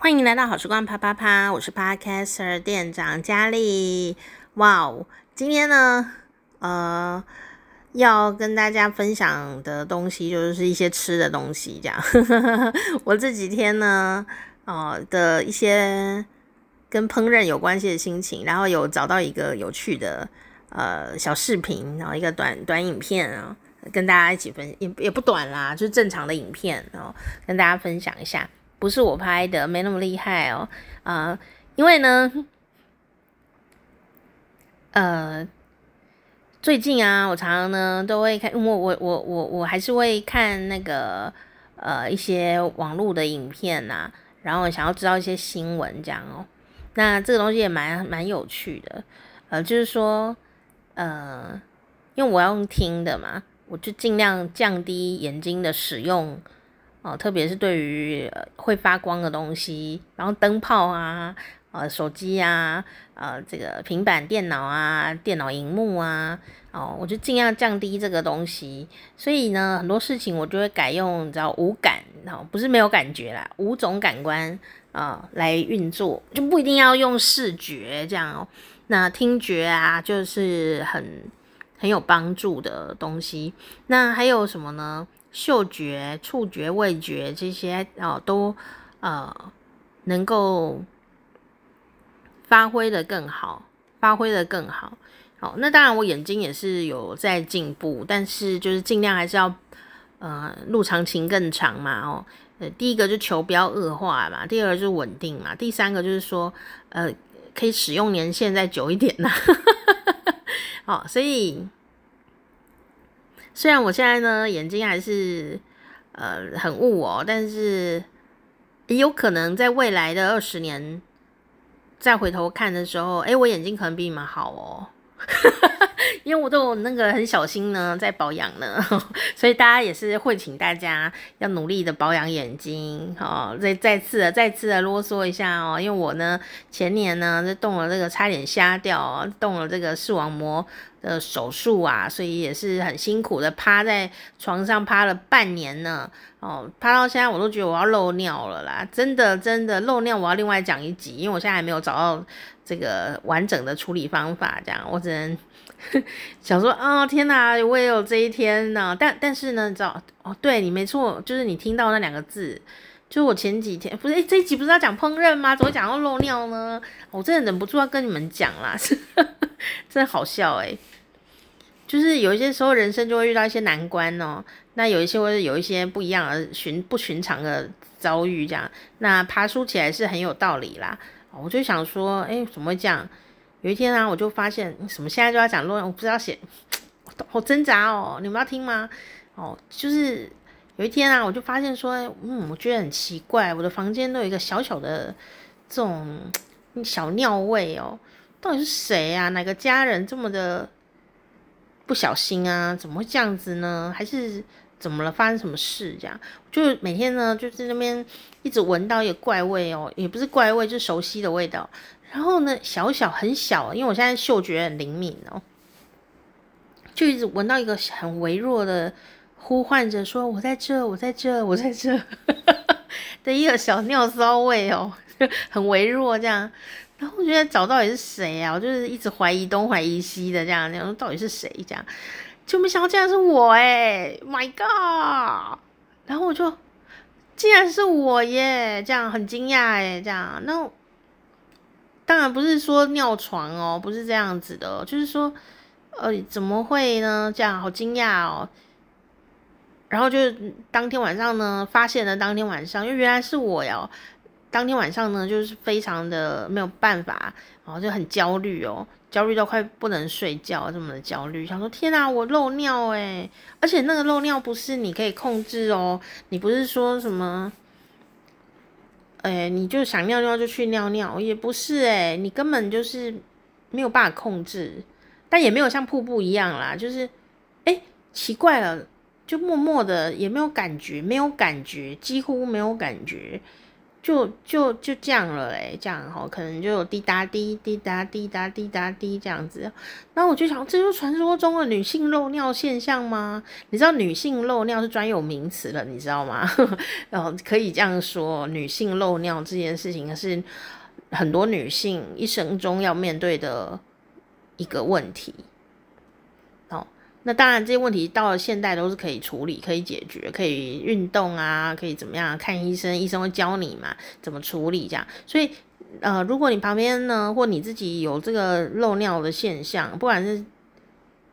欢迎来到好时光啪啪啪，我是 Podcaster 店长佳丽。哇哦，今天呢，呃，要跟大家分享的东西就是一些吃的东西，这样。我这几天呢，呃的一些跟烹饪有关系的心情，然后有找到一个有趣的呃小视频，然后一个短短影片啊，跟大家一起分，也也不短啦，就是正常的影片，然后跟大家分享一下。不是我拍的，没那么厉害哦。啊、因为呢，呃，最近啊，我常常呢都会看，我我我我我还是会看那个呃一些网络的影片呐、啊，然后想要知道一些新闻这样哦。那这个东西也蛮蛮有趣的，呃，就是说，呃，因为我要用听的嘛，我就尽量降低眼睛的使用。哦，特别是对于、呃、会发光的东西，然后灯泡啊，呃，手机啊，呃，这个平板电脑啊，电脑荧幕啊，哦，我就尽量降低这个东西。所以呢，很多事情我就会改用，你知道无感，哦，不是没有感觉啦，五种感官啊、呃、来运作，就不一定要用视觉这样哦。那听觉啊，就是很很有帮助的东西。那还有什么呢？嗅觉、触觉、味觉这些哦，都呃能够发挥得更好，发挥得更好。好，那当然我眼睛也是有在进步，但是就是尽量还是要呃路长情更长嘛哦。呃，第一个就求不要恶化嘛，第二个就稳定嘛，第三个就是说呃可以使用年限再久一点呐。好，所以。虽然我现在呢眼睛还是呃很雾哦，但是也有可能在未来的二十年再回头看的时候，诶，我眼睛可能比你们好哦。因为我都那个很小心呢，在保养呢，所以大家也是会请大家要努力的保养眼睛，哦，再再次的再次的啰嗦一下哦，因为我呢前年呢就动了这个差点瞎掉，动了这个视网膜的手术啊，所以也是很辛苦的趴在床上趴了半年呢，哦，趴到现在我都觉得我要漏尿了啦，真的真的漏尿我要另外讲一集，因为我现在还没有找到这个完整的处理方法，这样我只能。想说啊、哦，天哪，我也有这一天呢。但但是呢，你知道哦，对你没错，就是你听到那两个字，就我前几天不是诶，这一集不是要讲烹饪吗？怎么讲到漏尿呢？我真的忍不住要跟你们讲啦，真的好笑诶。就是有一些时候人生就会遇到一些难关哦，那有一些会有一些不一样的寻不寻常的遭遇，这样那爬书起来是很有道理啦。我就想说，诶，怎么会这样？有一天啊，我就发现什么现在就要讲论文，我不知道写，好挣扎哦。你们要听吗？哦，就是有一天啊，我就发现说，嗯，我觉得很奇怪，我的房间都有一个小小的这种小尿味哦，到底是谁啊？哪个家人这么的不小心啊？怎么会这样子呢？还是怎么了？发生什么事这样？就每天呢，就在那边一直闻到一个怪味哦，也不是怪味，就是熟悉的味道。然后呢，小小很小，因为我现在嗅觉很灵敏哦，就一直闻到一个很微弱的呼唤着说：“我在这，我在这，我在这。”的一个小尿骚味哦，很微弱这样。然后我觉得找到底是谁啊？我就是一直怀疑东怀疑西的这样，那种到底是谁这样？就没想到竟然是我哎，My God！然后我就竟然是我耶，这样很惊讶哎，这样那。当然不是说尿床哦，不是这样子的，就是说，呃，怎么会呢？这样好惊讶哦。然后就当天晚上呢，发现了当天晚上，因为原来是我哟。当天晚上呢，就是非常的没有办法，然后就很焦虑哦，焦虑到快不能睡觉，这么的焦虑，想说天哪，我漏尿诶，而且那个漏尿不是你可以控制哦，你不是说什么。哎、欸，你就想尿尿就去尿尿，也不是哎、欸，你根本就是没有办法控制，但也没有像瀑布一样啦，就是哎、欸，奇怪了，就默默的也没有感觉，没有感觉，几乎没有感觉，就就就这样了嘞，这样哈，可能就有滴答滴滴答滴答滴答滴这样子。那我就想，这就是传说中的女性漏尿现象吗？你知道女性漏尿是专有名词了，你知道吗？然后可以这样说，女性漏尿这件事情是很多女性一生中要面对的一个问题。那当然，这些问题到了现代都是可以处理、可以解决、可以运动啊，可以怎么样？看医生，医生会教你嘛，怎么处理这样。所以，呃，如果你旁边呢，或你自己有这个漏尿的现象，不管是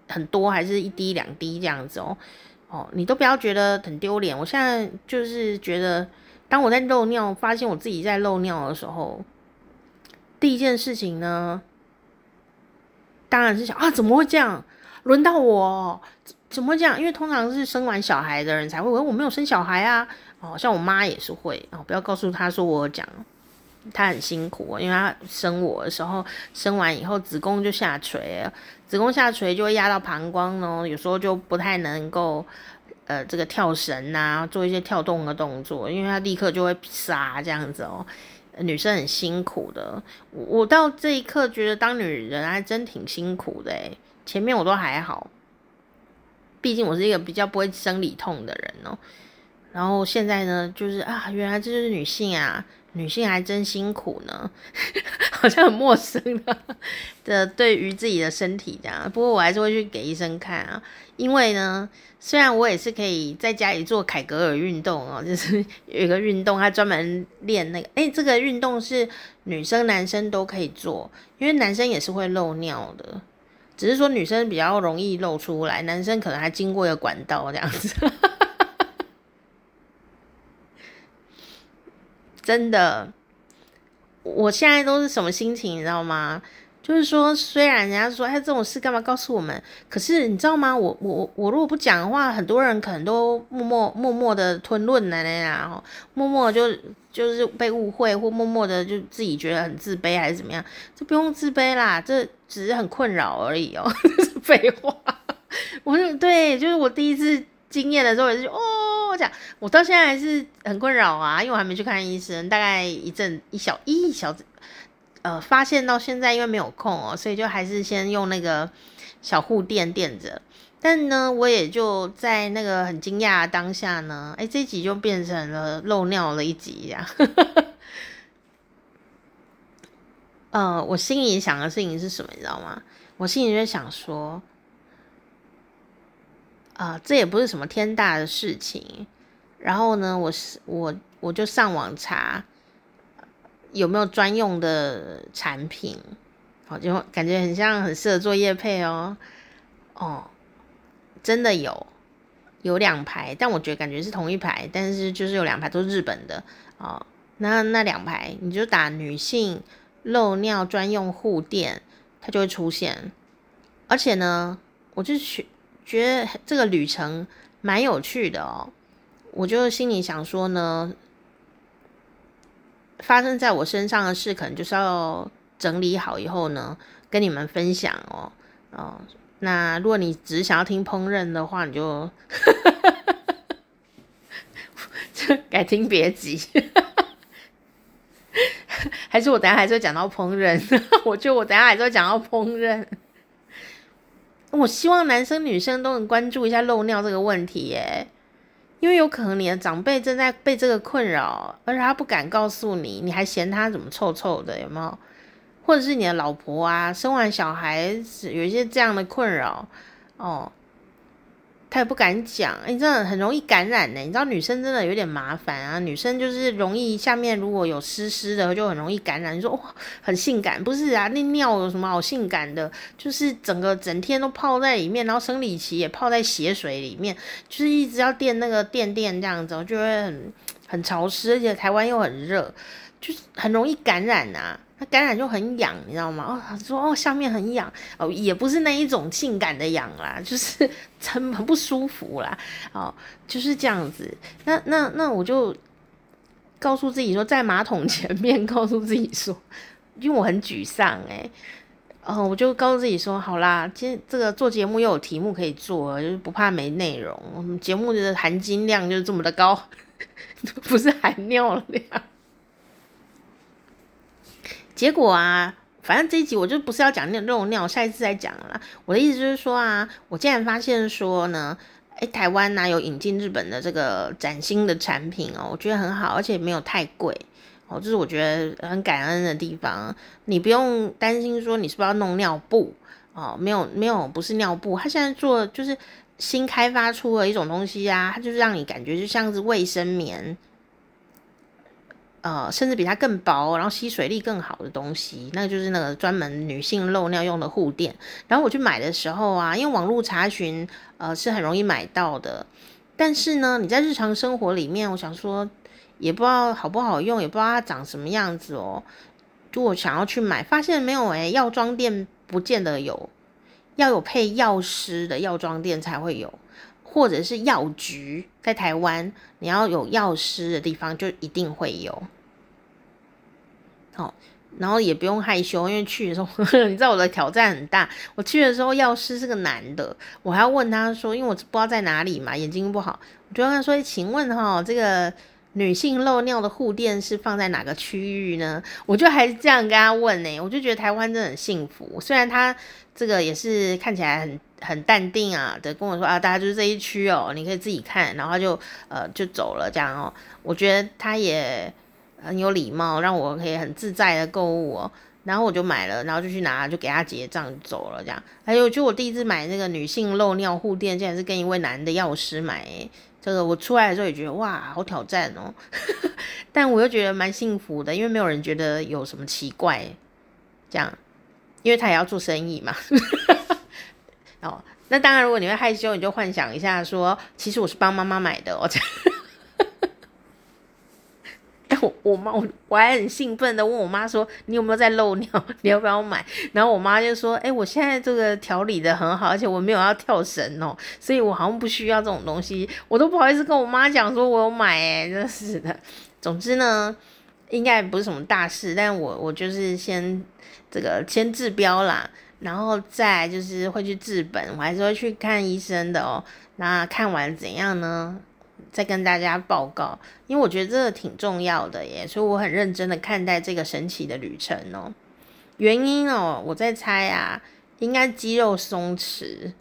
很多还是一滴两滴这样子哦，哦，你都不要觉得很丢脸。我现在就是觉得，当我在漏尿，发现我自己在漏尿的时候，第一件事情呢，当然是想啊，怎么会这样？轮到我怎么讲？因为通常是生完小孩的人才会，我我没有生小孩啊。哦，像我妈也是会哦，不要告诉她说我讲，她很辛苦，因为她生我的时候，生完以后子宫就下垂，子宫下垂就会压到膀胱哦，有时候就不太能够呃这个跳绳呐、啊，做一些跳动的动作，因为她立刻就会杀这样子哦。女生很辛苦的，我我到这一刻觉得当女人还真挺辛苦的诶。前面我都还好，毕竟我是一个比较不会生理痛的人哦。然后现在呢，就是啊，原来这就是女性啊，女性还真辛苦呢，好像很陌生的的对于自己的身体这样。不过我还是会去给医生看啊，因为呢，虽然我也是可以在家里做凯格尔运动哦，就是有一个运动，它专门练那个，诶，这个运动是女生男生都可以做，因为男生也是会漏尿的。只是说女生比较容易露出来，男生可能还经过一个管道这样子。真的，我现在都是什么心情，你知道吗？就是说，虽然人家说，哎，这种事干嘛告诉我们？可是你知道吗？我我我如果不讲的话，很多人可能都默默默默的吞论了那样，默默就就是被误会，或默默的就自己觉得很自卑，还是怎么样？这不用自卑啦，这只是很困扰而已哦。废话，我就对，就是我第一次经验的时候也是哦，我讲，我到现在还是很困扰啊，因为我还没去看医生，大概一阵一小一小。呃，发现到现在因为没有空哦，所以就还是先用那个小护垫垫着。但呢，我也就在那个很惊讶当下呢，哎，这一集就变成了漏尿了一集呀。呃，我心里想的事情是什么，你知道吗？我心里就想说，啊、呃，这也不是什么天大的事情。然后呢，我是我我就上网查。有没有专用的产品？好，就感觉很像很适合做业配哦。哦，真的有，有两排，但我觉得感觉是同一排，但是就是有两排都是日本的哦。那那两排你就打女性漏尿专用护垫，它就会出现。而且呢，我就觉觉得这个旅程蛮有趣的哦。我就心里想说呢。发生在我身上的事，可能就是要整理好以后呢，跟你们分享哦。哦，那如果你只想要听烹饪的话，你就 改听别集。还是我等下还是会讲到烹饪？我觉得我等下还是会讲到烹饪。我希望男生女生都能关注一下漏尿这个问题耶。因为有可能你的长辈正在被这个困扰，而且他不敢告诉你，你还嫌他怎么臭臭的，有没有？或者是你的老婆啊，生完小孩子有一些这样的困扰哦。他也不敢讲，哎，真的很容易感染呢。你知道女生真的有点麻烦啊，女生就是容易下面如果有湿湿的，就很容易感染。你说哇，很性感，不是啊？那尿有什么好性感的？就是整个整天都泡在里面，然后生理期也泡在血水里面，就是一直要垫那个垫垫这样子，就会很很潮湿，而且台湾又很热，就是很容易感染啊。它感染就很痒，你知道吗？哦，他说哦，下面很痒哦，也不是那一种性感的痒啦，就是 很很不舒服啦，哦，就是这样子。那那那我就告诉自己说，在马桶前面告诉自己说，因为我很沮丧诶。哦，我就告诉自己说，好啦，今这个做节目又有题目可以做，就是不怕没内容。我们节目的含金量就是这么的高，不是含尿量。结果啊，反正这一集我就不是要讲那种尿，下一次再讲了。我的意思就是说啊，我竟然发现说呢，诶，台湾呢、啊、有引进日本的这个崭新的产品哦，我觉得很好，而且没有太贵哦，这是我觉得很感恩的地方。你不用担心说你是不是要弄尿布哦，没有没有，不是尿布，他现在做就是新开发出了一种东西啊，它就是让你感觉就像是卫生棉。呃，甚至比它更薄，然后吸水力更好的东西，那就是那个专门女性漏尿用的护垫。然后我去买的时候啊，因为网络查询，呃，是很容易买到的。但是呢，你在日常生活里面，我想说，也不知道好不好用，也不知道它长什么样子哦。就我想要去买，发现没有诶、药妆店不见得有，要有配药师的药妆店才会有。或者是药局，在台湾，你要有药师的地方就一定会有。好，然后也不用害羞，因为去的时候，你知道我的挑战很大。我去的时候，药师是个男的，我还要问他说，因为我不知道在哪里嘛，眼睛不好，我就跟他说：“请问哈，这个女性漏尿的护垫是放在哪个区域呢？”我就还是这样跟他问呢，我就觉得台湾真的很幸福，虽然他这个也是看起来很。很淡定啊的跟我说啊，大家就是这一区哦，你可以自己看，然后就呃就走了这样哦。我觉得他也很有礼貌，让我可以很自在的购物哦。然后我就买了，然后就去拿，就给他结账走了这样。还有就我第一次买那个女性漏尿护垫，竟然是跟一位男的药师买，这个我出来的时候也觉得哇，好挑战哦。但我又觉得蛮幸福的，因为没有人觉得有什么奇怪这样，因为他也要做生意嘛。哦，那当然，如果你会害羞，你就幻想一下说，其实我是帮妈妈买的。我我妈我我还很兴奋的问我妈说，你有没有在漏尿？你要不要买？然后我妈就说，哎、我现在这个调理的很好，而且我没有要跳绳哦，所以我好像不需要这种东西，我都不好意思跟我妈讲说我有买，哎，真是的。总之呢，应该不是什么大事，但我我就是先这个先治标啦。然后再就是会去治本，我还是会去看医生的哦。那看完怎样呢？再跟大家报告，因为我觉得这个挺重要的耶，所以我很认真的看待这个神奇的旅程哦。原因哦，我在猜啊，应该肌肉松弛。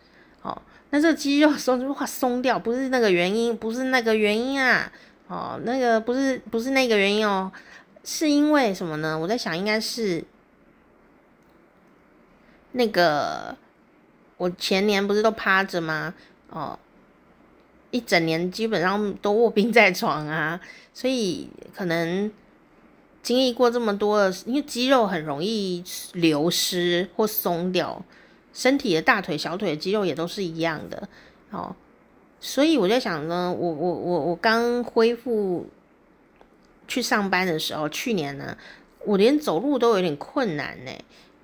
哦，那这肌肉松弛话松掉，不是那个原因，不是那个原因啊。哦，那个不是不是那个原因哦，是因为什么呢？我在想，应该是。那个，我前年不是都趴着吗？哦，一整年基本上都卧病在床啊，所以可能经历过这么多，因为肌肉很容易流失或松掉，身体的大腿、小腿的肌肉也都是一样的。哦，所以我在想呢，我我我我刚恢复去上班的时候，去年呢，我连走路都有点困难呢。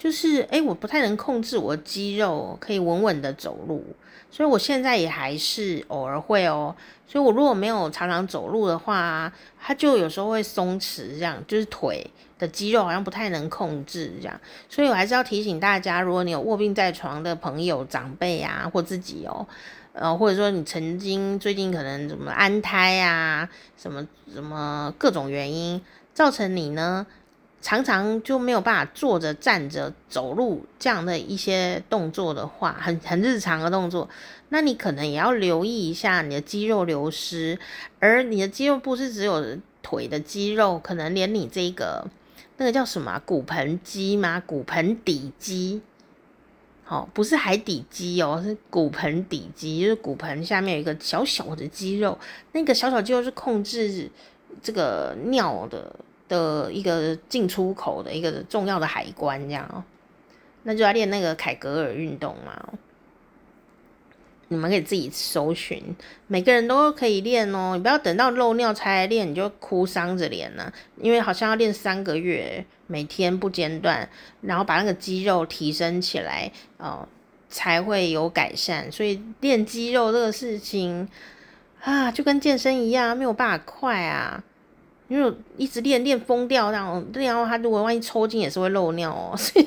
就是诶，我不太能控制我的肌肉，可以稳稳的走路，所以我现在也还是偶尔会哦。所以我如果没有常常走路的话，它就有时候会松弛，这样就是腿的肌肉好像不太能控制这样。所以我还是要提醒大家，如果你有卧病在床的朋友、长辈啊，或自己哦，呃，或者说你曾经最近可能什么安胎啊，什么什么各种原因造成你呢，常常就没有办法坐着、站着、走路这样的一些动作的话，很很日常的动作，那你可能也要留意一下你的肌肉流失。而你的肌肉不是只有腿的肌肉，可能连你这个那个叫什么骨盆肌吗？骨盆底肌，好，不是海底肌哦，是骨盆底肌，就是骨盆下面有一个小小的肌肉，那个小小肌肉是控制这个尿的。的一个进出口的一个重要的海关，这样哦，那就要练那个凯格尔运动嘛。你们可以自己搜寻，每个人都可以练哦。你不要等到漏尿才来练，你就哭丧着脸了。因为好像要练三个月，每天不间断，然后把那个肌肉提升起来哦，才会有改善。所以练肌肉这个事情啊，就跟健身一样，没有办法快啊。因为一直练练疯掉，然后然后他如果万一抽筋也是会漏尿哦，所以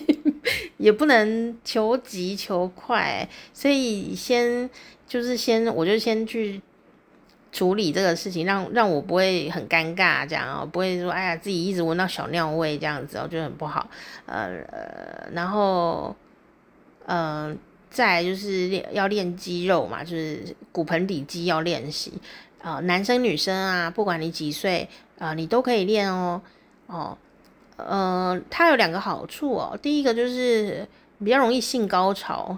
也不能求急求快，所以先就是先我就先去处理这个事情，让让我不会很尴尬，这样哦，不会说哎呀自己一直闻到小尿味这样子哦，就很不好。呃，然后呃，再就是练要练肌肉嘛，就是骨盆底肌要练习啊，男生女生啊，不管你几岁啊，你都可以练哦哦。呃，它有两个好处哦，第一个就是比较容易性高潮。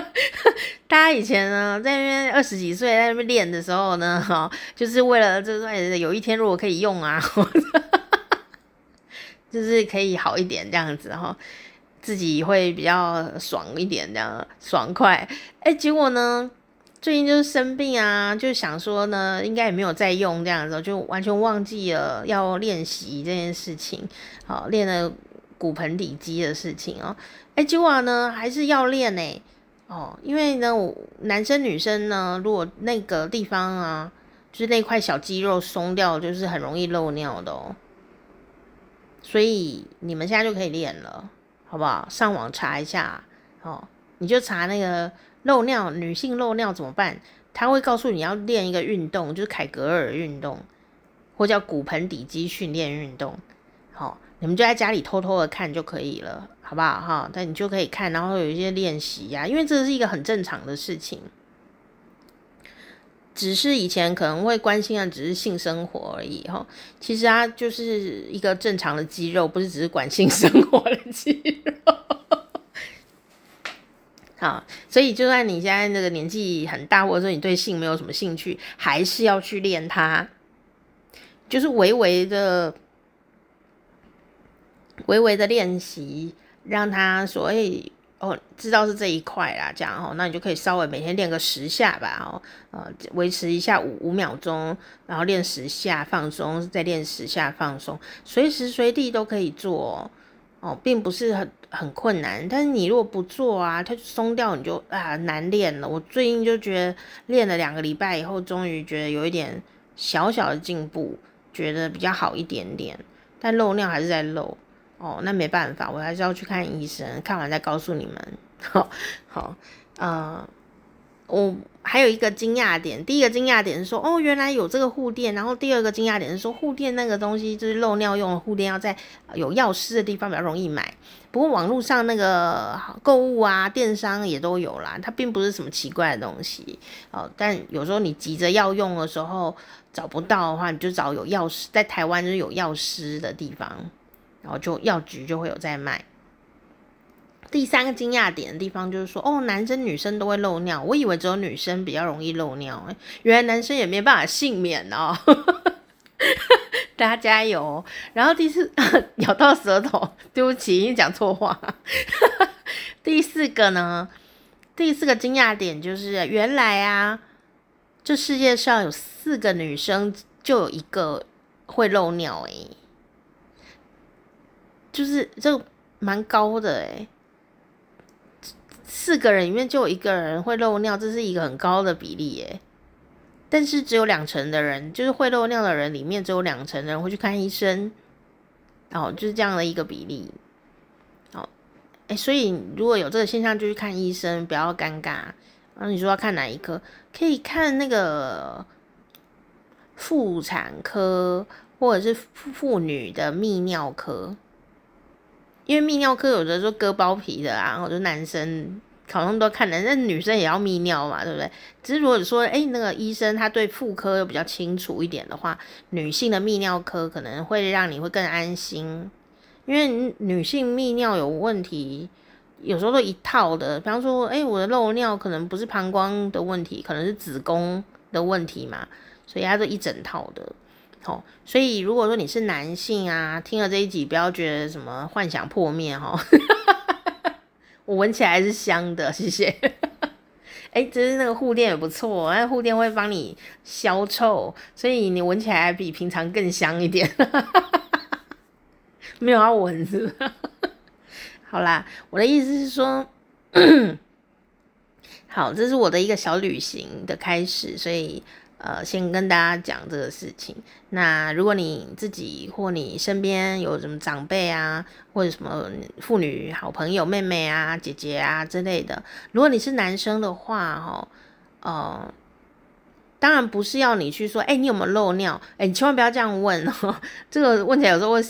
大家以前呢，在那边二十几岁在那边练的时候呢，哈，就是为了就是有一天如果可以用啊，就是可以好一点这样子哈，自己会比较爽一点这样爽快。哎，结果呢，最近就是生病啊，就想说呢，应该也没有再用这样子，就完全忘记了要练习这件事情，好，练了骨盆底肌的事情哦。哎，结果呢，还是要练呢、哦，因为呢，男生女生呢，如果那个地方啊，就是那块小肌肉松掉，就是很容易漏尿的哦。所以你们现在就可以练了，好不好？上网查一下哦，你就查那个漏尿，女性漏尿怎么办？他会告诉你要练一个运动，就是凯格尔运动，或叫骨盆底肌训练运动。好、哦，你们就在家里偷偷的看就可以了。好不好哈？但你就可以看，然后有一些练习呀，因为这是一个很正常的事情。只是以前可能会关心的只是性生活而已哈。其实它就是一个正常的肌肉，不是只是管性生活的肌肉。好，所以就算你现在那个年纪很大，或者说你对性没有什么兴趣，还是要去练它，就是微微的、微微的练习。让他所谓哦，知道是这一块啦，这样哦，那你就可以稍微每天练个十下吧，哦，呃，维持一下五五秒钟，然后练十下放松，再练十下放松，随时随地都可以做哦，哦并不是很很困难。但是你如果不做啊，它松掉，你就啊难练了。我最近就觉得练了两个礼拜以后，终于觉得有一点小小的进步，觉得比较好一点点，但漏尿还是在漏。哦，那没办法，我还是要去看医生，看完再告诉你们。好，好，呃，我还有一个惊讶点，第一个惊讶点是说，哦，原来有这个护垫，然后第二个惊讶点是说，护垫那个东西就是漏尿用的护垫，要在有药师的地方比较容易买。不过网络上那个购物啊，电商也都有啦，它并不是什么奇怪的东西。哦，但有时候你急着要用的时候找不到的话，你就找有药师，在台湾就是有药师的地方。然后就药局就会有在卖。第三个惊讶点的地方就是说，哦，男生女生都会漏尿，我以为只有女生比较容易漏尿，原来男生也没办法幸免哦。大家加油！然后第四 咬到舌头，对不起，你讲错话。第四个呢？第四个惊讶点就是，原来啊，这世界上有四个女生就有一个会漏尿诶。就是这蛮高的诶，四个人里面就有一个人会漏尿，这是一个很高的比例耶。但是只有两成的人，就是会漏尿的人里面只有两成的人会去看医生，哦，就是这样的一个比例。哦，诶，所以如果有这个现象就去看医生，不要尴尬。然后你说要看哪一科？可以看那个妇产科，或者是妇女的泌尿科。因为泌尿科有的时候割包皮的啊，或者男生好像都看的，那女生也要泌尿嘛，对不对？只是如果说，哎，那个医生他对妇科又比较清楚一点的话，女性的泌尿科可能会让你会更安心，因为女性泌尿有问题，有时候都一套的。比方说，哎，我的漏尿可能不是膀胱的问题，可能是子宫的问题嘛，所以它都一整套的。哦，所以如果说你是男性啊，听了这一集不要觉得什么幻想破灭哈，我闻起来是香的，谢谢。哎，其实那个护垫也不错，那护垫会帮你消臭，所以你闻起来比平常更香一点。没有要闻是吧？好啦，我的意思是说，好，这是我的一个小旅行的开始，所以。呃，先跟大家讲这个事情。那如果你自己或你身边有什么长辈啊，或者什么妇女好朋友、妹妹啊、姐姐啊之类的，如果你是男生的话，哈，呃，当然不是要你去说，哎、你有没有漏尿？哎、你千万不要这样问哦，这个问起来有时候会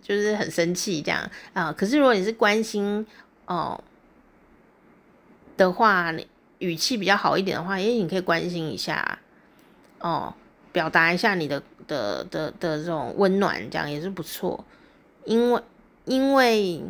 就是很生气这样啊。可是如果你是关心哦的话，你语气比较好一点的话，哎，你可以关心一下哦，表达一下你的的的的这种温暖，这样也是不错。因为因为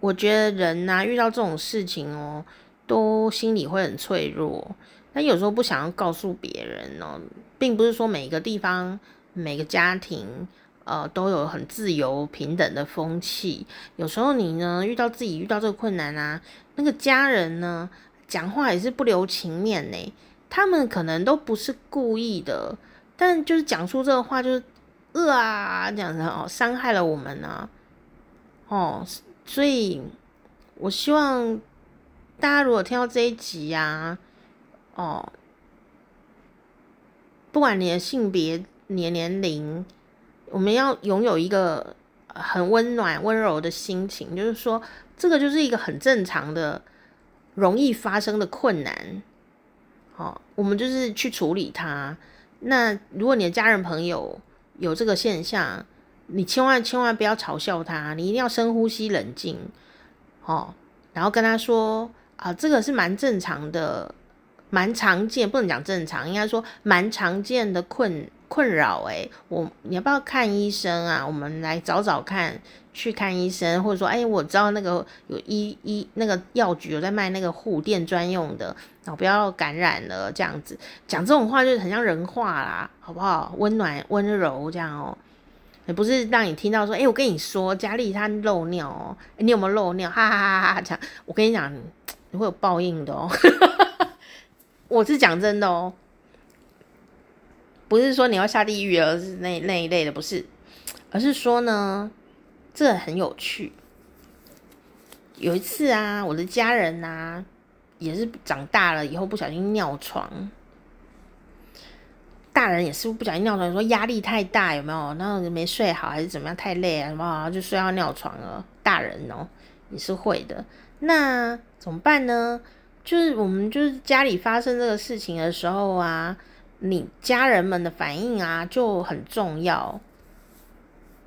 我觉得人呐、遇到这种事情哦，都心里会很脆弱。但有时候不想要告诉别人哦，并不是说每个地方、每个家庭，呃，都有很自由平等的风气。有时候你呢，遇到自己遇到这个困难啊，那个家人呢，讲话也是不留情面呢。他们可能都不是故意的，但就是讲出这个话，就是呃啊这样子哦，伤害了我们呢。哦，所以我希望大家如果听到这一集呀、啊。哦，不管你的性别、你的年龄，我们要拥有一个很温暖、温柔的心情。就是说，这个就是一个很正常的、容易发生的困难。哦，我们就是去处理他。那如果你的家人朋友有这个现象，你千万千万不要嘲笑他，你一定要深呼吸、冷静。哦，然后跟他说啊，这个是蛮正常的。蛮常见，不能讲正常，应该说蛮常见的困困扰。诶，我你要不要看医生啊？我们来找找看，去看医生，或者说，哎，我知道那个有医医那个药局有在卖那个护垫专用的，然后不要感染了。这样子讲这种话就是很像人话啦，好不好？温暖温柔这样哦，也不是让你听到说，哎，我跟你说，佳丽她漏尿哦，你有没有漏尿？哈哈哈哈哈！这样，我跟你讲，你会有报应的哦。我是讲真的哦，不是说你要下地狱，而是那那一类的，不是，而是说呢，这很有趣。有一次啊，我的家人呐、啊，也是长大了以后不小心尿床，大人也是不小心尿床，说压力太大有没有？然后没睡好还是怎么样？太累啊什么，就睡到尿床了。大人哦，也是会的。那怎么办呢？就是我们就是家里发生这个事情的时候啊，你家人们的反应啊就很重要，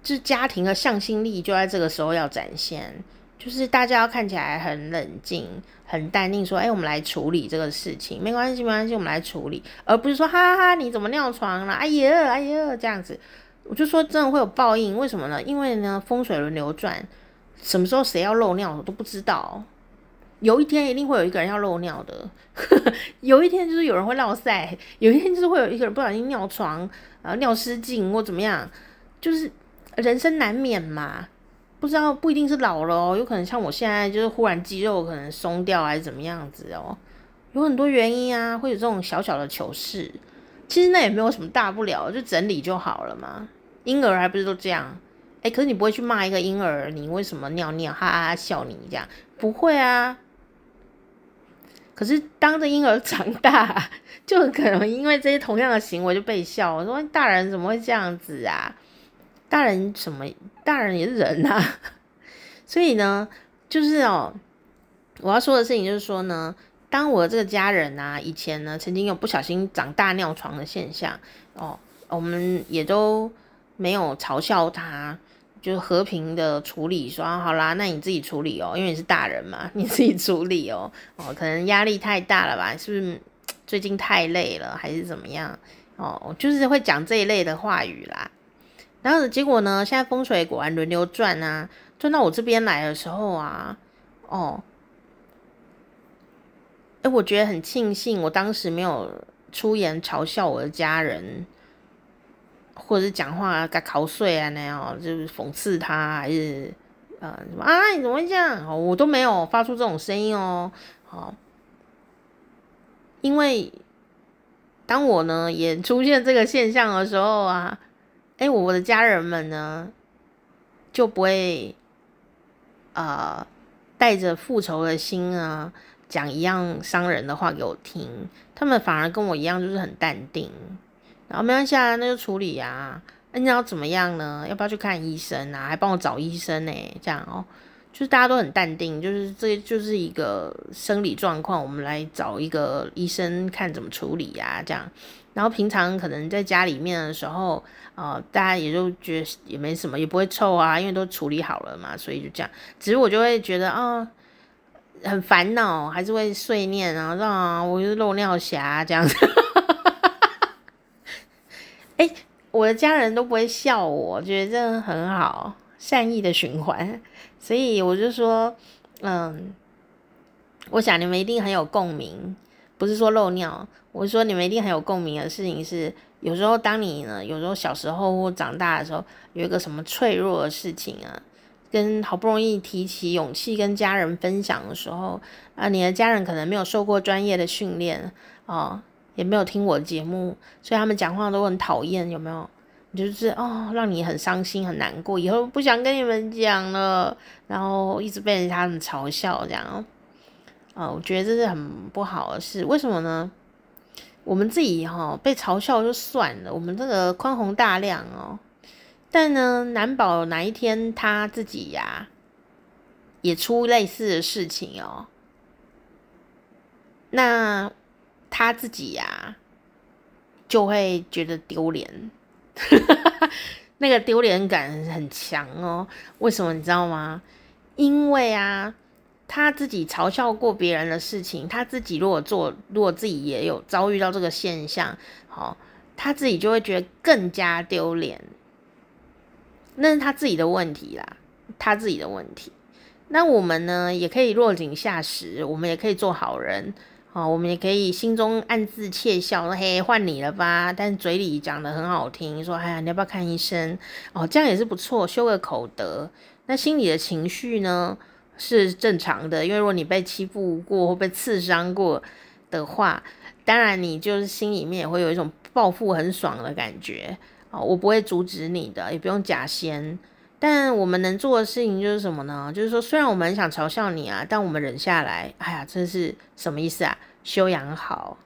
就是家庭的向心力就在这个时候要展现，就是大家要看起来很冷静、很淡定，说：“哎，我们来处理这个事情，没关系，没关系，我们来处理。”而不是说：“哈哈哈，你怎么尿床了？哎呀，哎呀，这样子。”我就说真的会有报应，为什么呢？因为呢，风水轮流转，什么时候谁要漏尿我都不知道。有一天一定会有一个人要漏尿的，有一天就是有人会落赛，有一天就是会有一个人不小心尿床啊，尿失禁或怎么样，就是人生难免嘛。不知道不一定是老了，有可能像我现在就是忽然肌肉可能松掉还是怎么样子哦，有很多原因啊，会有这种小小的糗事。其实那也没有什么大不了，就整理就好了嘛。婴儿还不是都这样？哎，可是你不会去骂一个婴儿，你为什么尿尿？哈哈哈，笑你这样，不会啊。可是当着婴儿长大，就可能因为这些同样的行为就被笑。我说大人怎么会这样子啊？大人什么？大人也是人呐、啊。所以呢，就是哦，我要说的事情就是说呢，当我的这个家人啊，以前呢曾经有不小心长大尿床的现象哦，我们也都没有嘲笑他。就和平的处理，说好啦，那你自己处理哦，因为你是大人嘛，你自己处理哦。哦，可能压力太大了吧？是不是最近太累了，还是怎么样？哦，就是会讲这一类的话语啦。然后结果呢，现在风水果然轮流转啊，转到我这边来的时候啊，哦，哎，我觉得很庆幸，我当时没有出言嘲笑我的家人。或者是讲话该考碎啊那样，就是讽刺他，还是呃什么啊？你怎么会这样？我都没有发出这种声音哦。好，因为当我呢也出现这个现象的时候啊，哎，我的家人们呢就不会呃带着复仇的心啊讲一样伤人的话给我听，他们反而跟我一样，就是很淡定。然后没关系啊，那就处理啊。那你要怎么样呢？要不要去看医生啊？还帮我找医生呢？这样哦，就是大家都很淡定，就是这就是一个生理状况，我们来找一个医生看怎么处理呀、啊，这样。然后平常可能在家里面的时候，呃，大家也就觉得也没什么，也不会臭啊，因为都处理好了嘛，所以就这样。只是我就会觉得啊、很烦恼，还是会碎念啊，啊，我就是漏尿侠这样子。哎，我的家人都不会笑我，觉得这样很好，善意的循环。所以我就说，嗯，我想你们一定很有共鸣，不是说漏尿，我是说你们一定很有共鸣的事情是，有时候当你呢，有时候小时候或长大的时候，有一个什么脆弱的事情啊，跟好不容易提起勇气跟家人分享的时候，啊，你的家人可能没有受过专业的训练哦，也没有听我节目，所以他们讲话都很讨厌，有没有？就是哦，让你很伤心很难过，以后不想跟你们讲了，然后一直被人家很嘲笑这样，啊、哦，我觉得这是很不好的事。为什么呢？我们自己哈、哦、被嘲笑就算了，我们这个宽宏大量哦，但呢，难保哪一天他自己呀也出类似的事情哦，那他自己呀就会觉得丢脸。那个丢脸感很强哦，为什么你知道吗？因为啊，他自己嘲笑过别人的事情，他自己如果做，如果自己也有遭遇到这个现象，好、哦，他自己就会觉得更加丢脸。那是他自己的问题啦，他自己的问题。那我们呢，也可以落井下石，我们也可以做好人。哦，我们也可以心中暗自窃笑，说：“嘿，换你了吧？”但嘴里讲得很好听，说：“哎呀，你要不要看医生？”哦，这样也是不错，修个口德。那心里的情绪呢，是正常的，因为如果你被欺负过或被刺伤过的话，当然你就是心里面也会有一种报复很爽的感觉。哦，我不会阻止你的，也不用假仙。但我们能做的事情就是什么呢？就是说，虽然我们很想嘲笑你啊，但我们忍下来。哎呀，真是什么意思啊？修养好，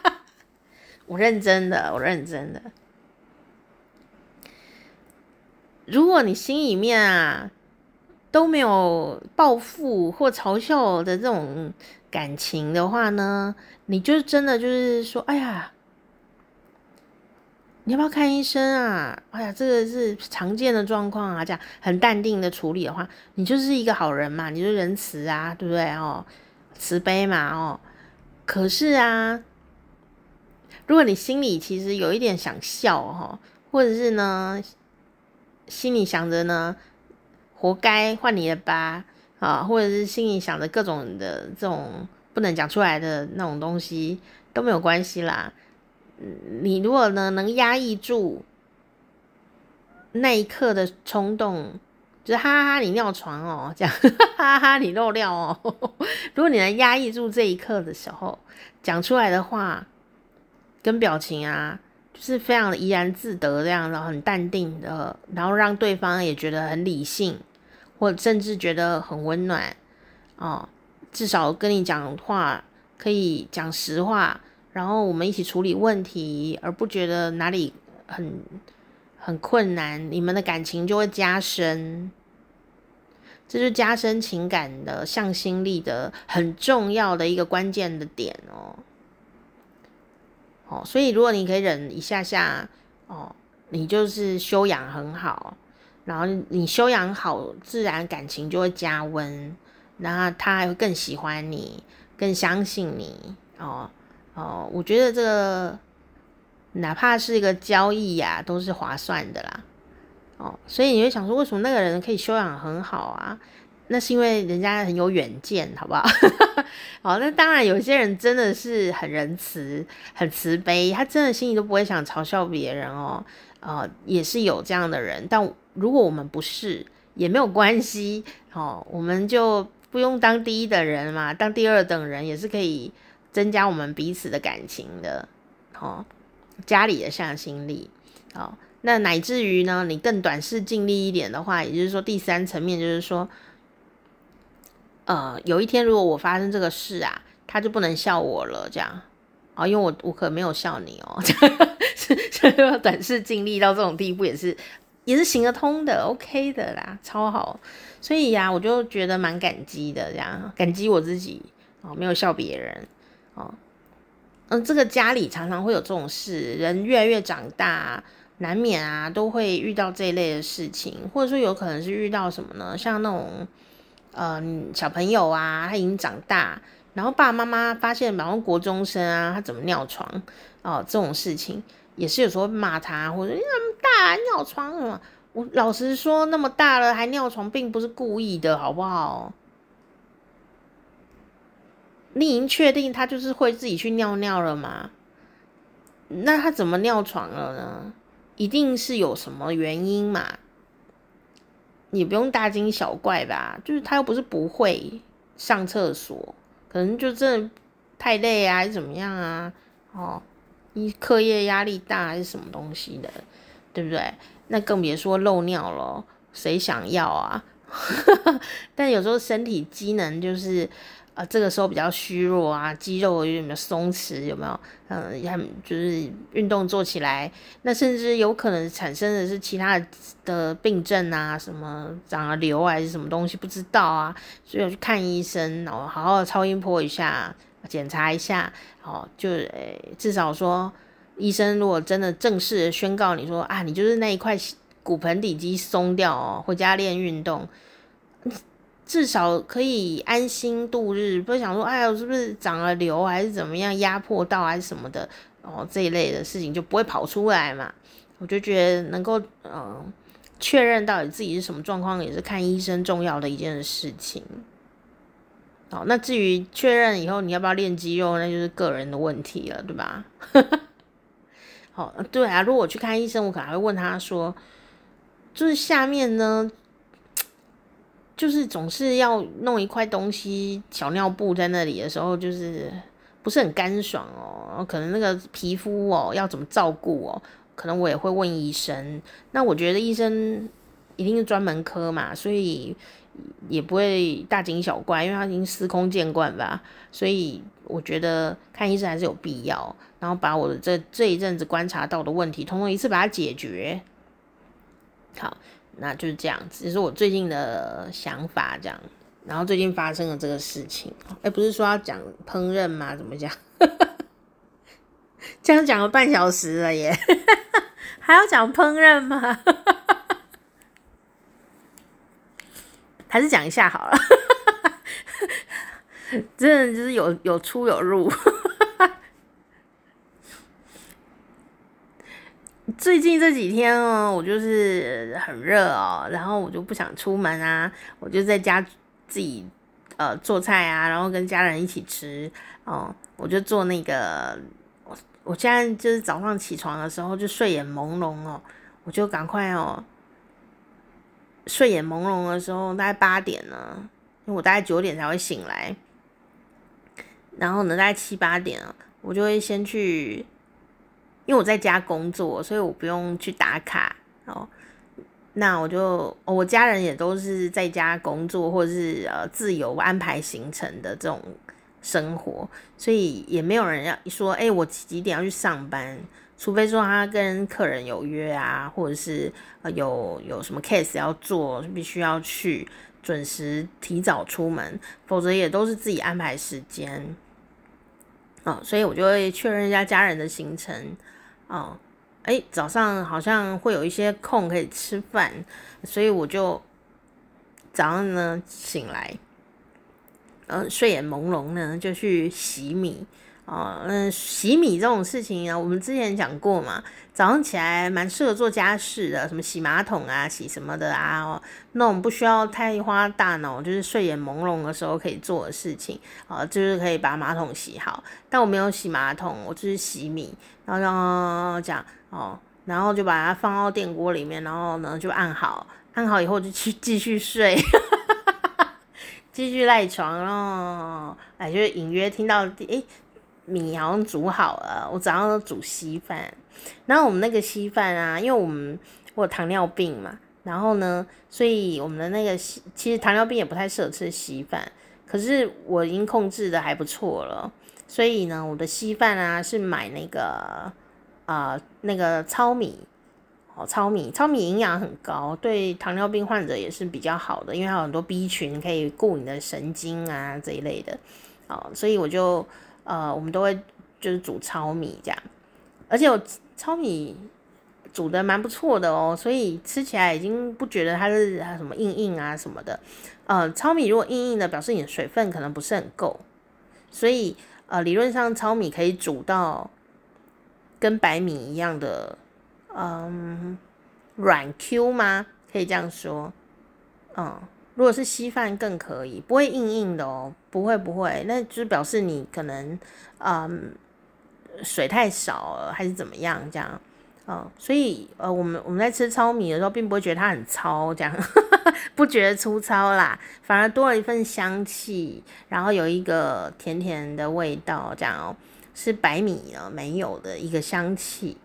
我认真的，我认真的。如果你心里面啊都没有报复或嘲笑的这种感情的话呢，你就真的就是说，哎呀。你要不要看医生啊？哎呀，这个是常见的状况啊。这样很淡定的处理的话，你就是一个好人嘛，你就仁慈啊，对不对哦？慈悲嘛，哦。可是啊，如果你心里其实有一点想笑哈，或者是呢，心里想着呢，活该换你的疤啊，或者是心里想着各种的这种不能讲出来的那种东西都没有关系啦。你如果呢能压抑住那一刻的冲动，就是哈哈哈你尿床哦，这样哈哈哈你漏尿哦。如果你能压抑住这一刻的时候，讲出来的话跟表情啊，就是非常怡然自得这样，然后很淡定的，然后让对方也觉得很理性，或甚至觉得很温暖哦。至少跟你讲话可以讲实话。然后我们一起处理问题，而不觉得哪里很很困难，你们的感情就会加深。这是加深情感的向心力的很重要的一个关键的点哦。哦，所以如果你可以忍一下下，哦，你就是修养很好，然后你修养好，自然感情就会加温，然后他还会更喜欢你，更相信你哦。哦，我觉得这个哪怕是一个交易呀、都是划算的啦。哦，所以你会想说，为什么那个人可以修养很好啊？那是因为人家很有远见，好不好？好，那当然，有些人真的是很仁慈、很慈悲，他真的心里都不会想嘲笑别人哦。呃，也是有这样的人，但如果我们不是，也没有关系。哦，我们就不用当第一的人嘛，当第二等人也是可以。增加我们彼此的感情的，哦，家里的向心力，哦，那乃至于呢，你更短视近利一点的话，也就是说第三层面就是说，呃，有一天如果我发生这个事啊，他就不能笑我了，这样，啊，因为我我可没有笑你哦，这样，短视近利到这种地步也是也是行得通的，OK 的啦，超好。所以呀、我就觉得蛮感激的，这样感激我自己哦，没有笑别人。哦。嗯，这个家里常常会有这种事，人越来越长大，难免啊都会遇到这一类的事情，或者说有可能是遇到什么呢？像那种嗯小朋友啊，他已经长大，然后爸爸妈妈发现，然后国中生啊，他怎么尿床哦，这种事情也是有时候骂他，或者你那么大尿床什么？我老实说，那么大了还尿床，并不是故意的，好不好？你已经确定他就是会自己去尿尿了吗？那他怎么尿床了呢？一定是有什么原因嘛？你不用大惊小怪吧？就是他又不是不会上厕所，可能就真的太累啊，还是怎么样啊？哦，你课业压力大还是什么东西的，对不对？那更别说漏尿了，谁想要啊？但有时候身体机能就是。啊，这个时候比较虚弱啊，肌肉有点松弛，有没有？嗯，也就是运动做起来，那甚至有可能产生的是其他的，的病症啊，什么长了瘤还是什么东西，不知道啊，所以要去看医生，然后好好的超音波一下，检查一下，哦，就诶，至少说，医生如果真的正式宣告你说啊，你就是那一块骨盆底肌松掉哦，回家练运动。至少可以安心度日，不想说，哎呀，是不是长了瘤，还是怎么样，压迫到还是什么的，哦，这一类的事情就不会跑出来嘛。我就觉得能够，嗯、确认到底自己是什么状况，也是看医生重要的一件事情。好，那至于确认以后你要不要练肌肉，那就是个人的问题了，对吧？好，对啊，如果我去看医生，我可能还会问他说，就是下面呢。就是总是要弄一块东西小尿布在那里的时候，就是不是很干爽哦。可能那个皮肤哦要怎么照顾哦，可能我也会问医生。那我觉得医生一定是专门科嘛，所以也不会大惊小怪，因为他已经司空见惯吧。所以我觉得看医生还是有必要，然后把我的这这一阵子观察到的问题，通通一次把它解决。好。那就是这样子，这是我最近的想法，这样。然后最近发生了这个事情，哎、不是说要讲烹饪吗？怎么讲？这样讲了半小时了耶，还要讲烹饪吗？还是讲一下好了，真的就是有有出有入。最近这几天哦，我就是很热哦，然后我就不想出门啊，我就在家自己呃做菜啊，然后跟家人一起吃哦。我就做那个，我我现在就是早上起床的时候就睡眼朦胧哦，我就赶快哦，睡眼朦胧的时候大概八点呢，因为我大概九点才会醒来，然后呢大概七八点啊，我就会先去。因为我在家工作，所以我不用去打卡哦。那我就我家人也都是在家工作，或者是呃自由安排行程的这种生活，所以也没有人要说，哎，我几点要去上班？除非说他跟客人有约啊，或者是呃有有什么 case 要做，必须要去准时提早出门，否则也都是自己安排时间。哦，所以我就会确认一下家人的行程。哦，哎，早上好像会有一些空可以吃饭，所以我就早上呢醒来，呃，睡眼朦胧呢就去洗米。哦，嗯，洗米这种事情啊，我们之前讲过嘛，早上起来蛮适合做家事的，什么洗马桶啊，洗什么的啊，哦，那种不需要太花大脑，就是睡眼朦胧的时候可以做的事情，啊，就是可以把马桶洗好。但我没有洗马桶，我就是洗米，然后讲哦，然后就把它放到电锅里面，然后呢就按好，按好以后就去继续睡，继续赖床咯。哎，就是隐约听到哎。米好像煮好了，我早上煮稀饭。然后我们那个稀饭啊，因为我们我有糖尿病嘛，然后呢，所以我们的那个稀，其实糖尿病也不太适合吃稀饭。可是我已经控制的还不错了，所以呢，我的稀饭啊是买那个啊、那个糙米哦，糙米，糙米营养很高，对糖尿病患者也是比较好的，因为它有很多 B 群可以顾你的神经啊这一类的。哦，所以我就呃，我们都会就是煮糙米这样，而且我糙米煮的蛮不错的哦，所以吃起来已经不觉得它是什么硬硬啊什么的。呃，糙米如果硬硬的，表示你的水分可能不是很够，所以呃，理论上糙米可以煮到跟白米一样的。嗯，软 Q 吗？可以这样说。嗯，如果是稀饭更可以，不会硬硬的哦，不会不会，那就是表示你可能嗯水太少了，还是怎么样这样。嗯，所以呃，我们我们在吃糙米的时候，并不会觉得它很糙，这样 不觉得粗糙啦，反而多了一份香气，然后有一个甜甜的味道，这样哦，是白米呢没有的一个香气。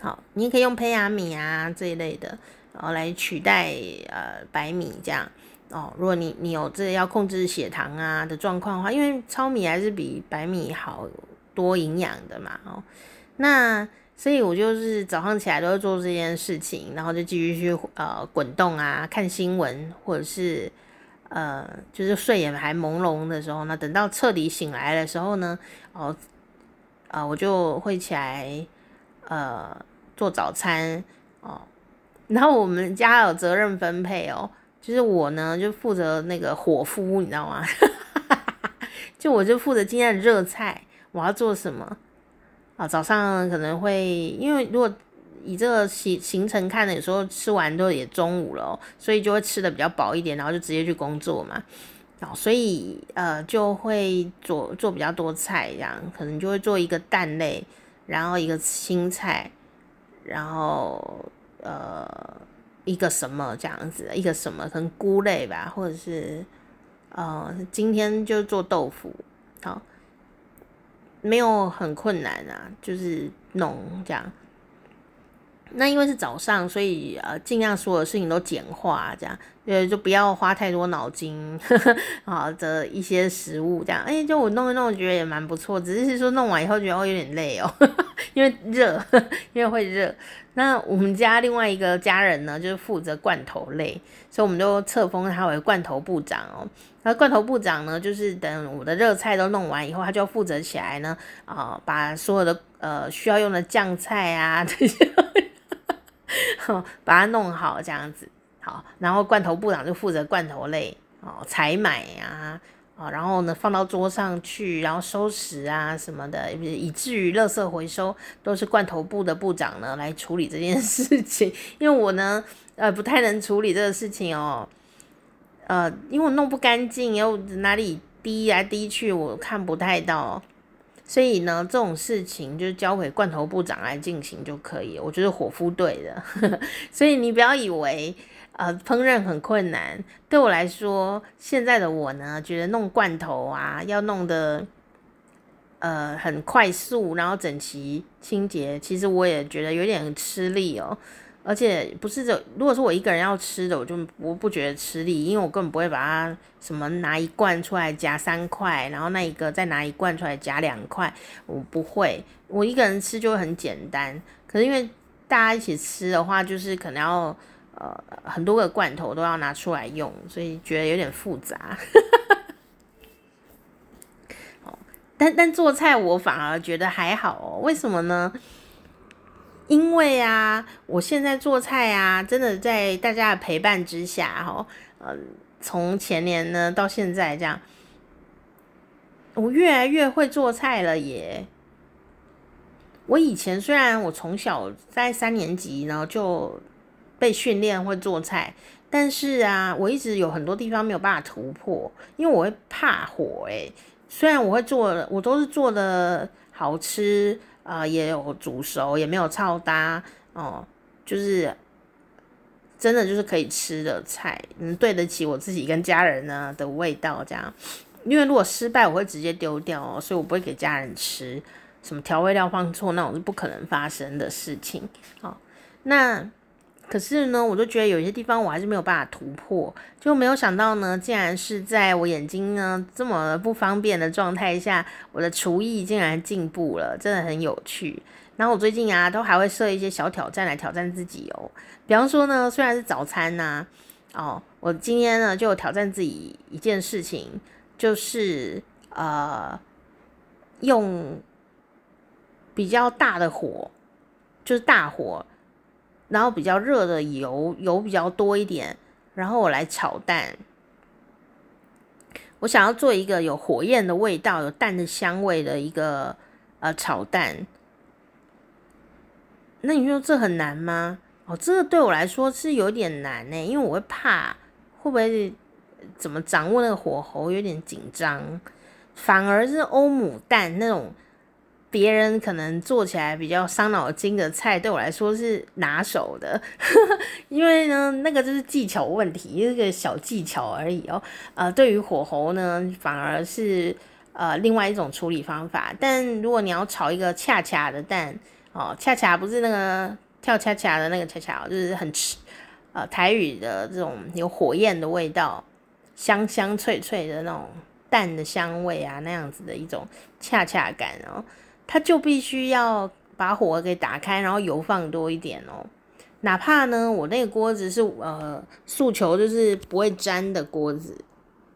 好，你可以用胚芽米啊这一类的，然后来取代呃白米这样哦。如果你你有这要控制血糖啊的状况的话，因为糙米还是比白米好多营养的嘛哦。那所以我就是早上起来都会做这件事情，然后就继续去呃滚动啊，看新闻或者是呃就是睡眼还朦胧的时候呢，等到彻底醒来的时候呢，哦啊、我就会起来。呃，做早餐哦，然后我们家有责任分配哦，就是我呢就负责那个伙夫，你知道吗？就我就负责今天的热菜，我要做什么啊？早上可能会因为如果以这个行行程看的，有时候吃完都也中午了，所以就会吃的比较饱一点，然后就直接去工作嘛。哦，所以呃就会做做比较多菜，这样可能就会做一个蛋类。然后一个青菜，然后呃一个什么这样子，一个什么可能菇类吧，或者是呃今天就做豆腐，好，没有很困难啊，就是弄这样。那因为是早上，所以呃尽量所有事情都简化这样。呃，就不要花太多脑筋，好 的一些食物这样，哎，就我弄一弄，觉得也蛮不错。只是说弄完以后觉得会有点累哦，因为热，因为会热。那我们家另外一个家人呢，就是负责罐头类，所以我们就册封他为罐头部长哦。那罐头部长呢，就是等我的热菜都弄完以后，他就要负责起来呢，啊、把所有的呃需要用的酱菜啊这些，把它弄好这样子。好，然后罐头部长就负责罐头类哦，采买啊，啊，然后呢放到桌上去，然后收拾啊什么的，以至于垃圾回收都是罐头部的部长呢来处理这件事情。因为我呢，呃，不太能处理这个事情哦，呃，因为我弄不干净，又哪里滴来滴去，我看不太到，所以呢，这种事情就交给罐头部长来进行就可以。我觉得火夫对的，所以你不要以为。呃，烹饪很困难，对我来说，现在的我呢，觉得弄罐头啊，要弄得呃很快速，然后整齐清洁，其实我也觉得有点吃力哦。而且不是这，如果是我一个人要吃的，我就我不觉得吃力，因为我根本不会把它什么拿一罐出来夹三块，然后那一个再拿一罐出来夹两块，我不会。我一个人吃就会很简单，可是因为大家一起吃的话，就是可能要。呃，很多个罐头都要拿出来用，所以觉得有点复杂。但但做菜我反而觉得还好哦。为什么呢？因为啊，我现在做菜啊，真的在大家的陪伴之下，哈，嗯，从前年呢到现在这样，我越来越会做菜了耶。我以前虽然我从小在三年级，然后就。被训练会做菜，但是啊，我一直有很多地方没有办法突破，因为我会怕火。诶，虽然我会做，我都是做的好吃啊，也有煮熟，也没有超搭哦，就是真的就是可以吃的菜，能对得起我自己跟家人呢的味道这样。因为如果失败，我会直接丢掉哦，所以我不会给家人吃。什么调味料放错那种是不可能发生的事情。好，那。可是呢，我就觉得有些地方我还是没有办法突破，就没有想到呢，竟然是在我眼睛呢这么不方便的状态下，我的厨艺竟然进步了，真的很有趣。然后我最近啊，都还会设一些小挑战来挑战自己哦。比方说呢，虽然是早餐呐、哦，我今天呢就挑战自己一件事情，就是呃，用比较大的火，就是大火，然后比较热的油，油比较多一点，然后我来炒蛋。我想要做一个有火焰的味道、有蛋的香味的一个呃炒蛋。那你说这很难吗？哦，这个对我来说是有点难呢，因为我会怕会不会怎么掌握那个火候，有点紧张。反而是欧姆蛋那种别人可能做起来比较伤脑筋的菜，对我来说是拿手的。因为呢，那个就是技巧问题，一个小技巧而已哦。呃，对于火候呢，反而是呃另外一种处理方法。但如果你要炒一个恰恰的蛋。哦，恰恰不是那个跳恰恰的那个恰恰，就是很吃呃台语的这种有火焰的味道，香香脆脆的那种蛋的香味啊，那样子的一种恰恰感哦，它就必须要把火给打开，然后油放多一点哦。哪怕呢，我那个锅子是呃诉求就是不会粘的锅子，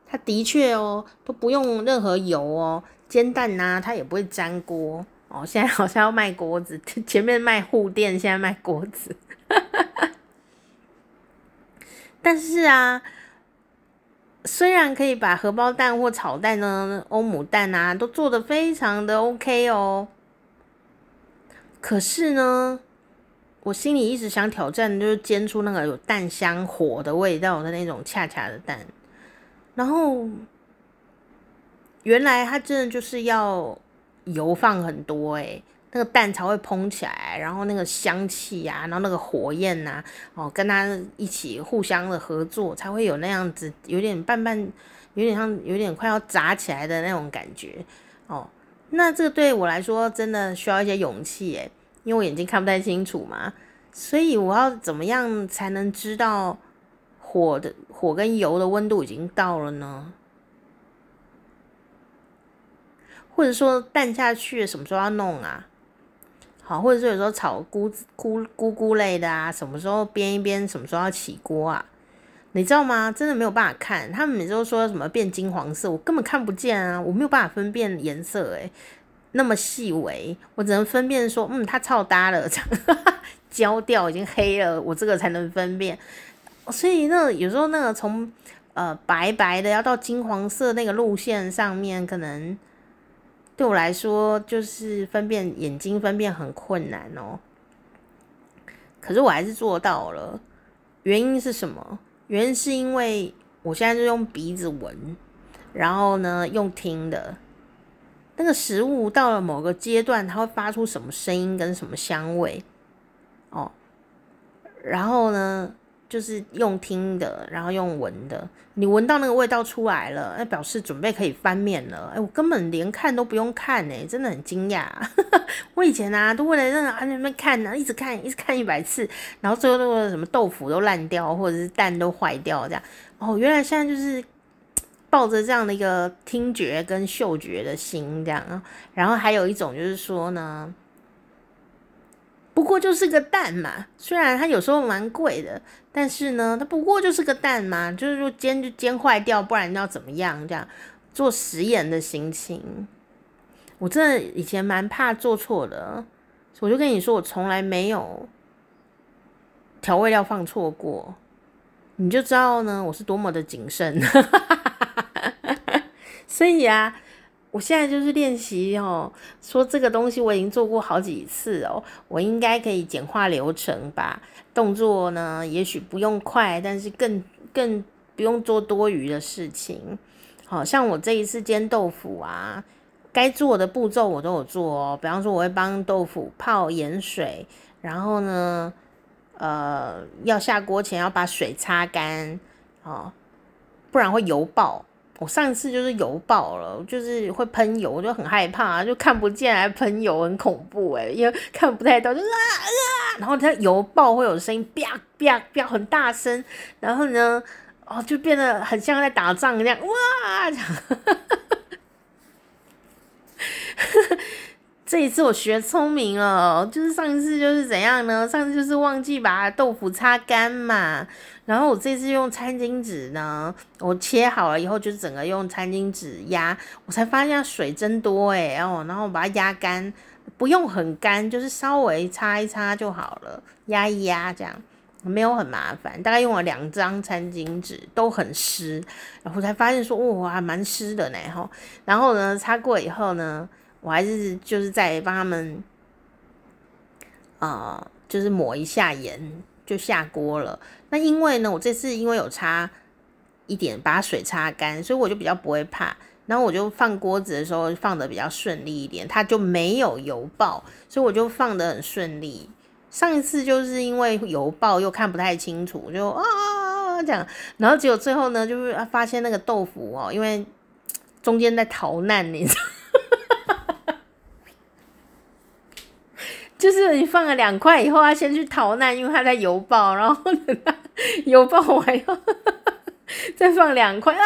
它的确哦都不用任何油哦，煎蛋呐、啊、它也不会粘锅。哦，现在好像要卖锅子，前面卖护垫，现在卖锅子。但是啊，虽然可以把荷包蛋或炒蛋呢、欧姆蛋啊，都做的非常的 OK 哦。可是呢，我心里一直想挑战，就是煎出那个有蛋香火的味道的那种恰恰的蛋。然后，原来它真的就是要。油放很多诶、那个蛋才会膨起来，然后那个香气呀、然后那个火焰呐、哦，跟它一起互相的合作，才会有那样子，有点半半，有点像，有点快要炸起来的那种感觉哦。那这个对我来说真的需要一些勇气诶，因为我眼睛看不太清楚嘛，所以我要怎么样才能知道火的火跟油的温度已经到了呢？或者说蛋下去什么时候要弄啊？好，或者是有时候炒菇菇菇菇类的啊，什么时候煸一煸，什么时候要起锅啊？你知道吗？真的没有办法看，他们每次都说什么变金黄色，我根本看不见啊，我没有办法分辨颜色，诶，那么细微，我只能分辨说，嗯，它超搭了，这 样焦掉已经黑了，我这个才能分辨。所以那有时候那个从呃白白的要到金黄色那个路线上面，可能。对我来说，就是分辨眼睛分辨很困难哦。可是我还是做到了。原因是什么？原因是因为我现在就用鼻子闻，然后呢用听的。那个食物到了某个阶段，它会发出什么声音跟什么香味哦。然后呢？就是用听的，然后用闻的。你闻到那个味道出来了，那表示准备可以翻面了。哎，我根本连看都不用看呢，真的很惊讶。我以前啊，都为了让啊那边看呢，一直看，一直看一百次，然后最后那个什么豆腐都烂掉，或者是蛋都坏掉这样。哦，原来现在就是抱着这样的一个听觉跟嗅觉的心这样。然后还有一种就是说呢。不过就是个蛋嘛，虽然它有时候蛮贵的，但是呢，它不过就是个蛋嘛，就是说煎就煎坏掉，不然要怎么样？这样做实验的心情，我真的以前蛮怕做错的，我就跟你说，我从来没有调味料放错过，你就知道呢，我是多么的谨慎。所以啊。我现在就是练习哦，说这个东西我已经做过好几次哦，我应该可以简化流程吧？动作呢，也许不用快，但是更更不用做多余的事情。好像我这一次煎豆腐啊，该做的步骤我都有做哦。比方说，我会帮豆腐泡盐水，然后呢，呃，要下锅前要把水擦干，哦，不然会油爆。我上次就是油爆了，就是会喷油，我就很害怕，就看不见还喷油，很恐怖诶，因为看不太到，就啊啊，然后它油爆会有声音，啪啪啪很大声，然后呢，哦，就变得很像在打仗一样，哇，这一次我学聪明了，就是上一次就是怎样呢？上次就是忘记把豆腐擦干嘛，然后我这次用餐巾纸呢，我切好了以后就整个用餐巾纸压，我才发现水真多哎哦，然后我把它压干，不用很干，就是稍微擦一擦就好了，压一压这样。没有很麻烦，大概用了两张餐巾纸，都很湿，然后才发现说，哇，还蛮湿的呢，哈。然后呢，擦过以后呢，我还是就是再帮他们，啊、就是抹一下盐，就下锅了。那因为呢，我这次因为有擦一点，把水擦干，所以我就比较不会怕。然后我就放锅子的时候放得比较顺利一点，它就没有油爆，所以我就放得很顺利。上一次就是因为油爆又看不太清楚，就啊这样，然后结果最后呢，就是发现那个豆腐哦，因为中间在逃难，你知道，就是你放了两块以后，他先去逃难，因为他在油爆，然后等他油爆完以后。再放两块啊，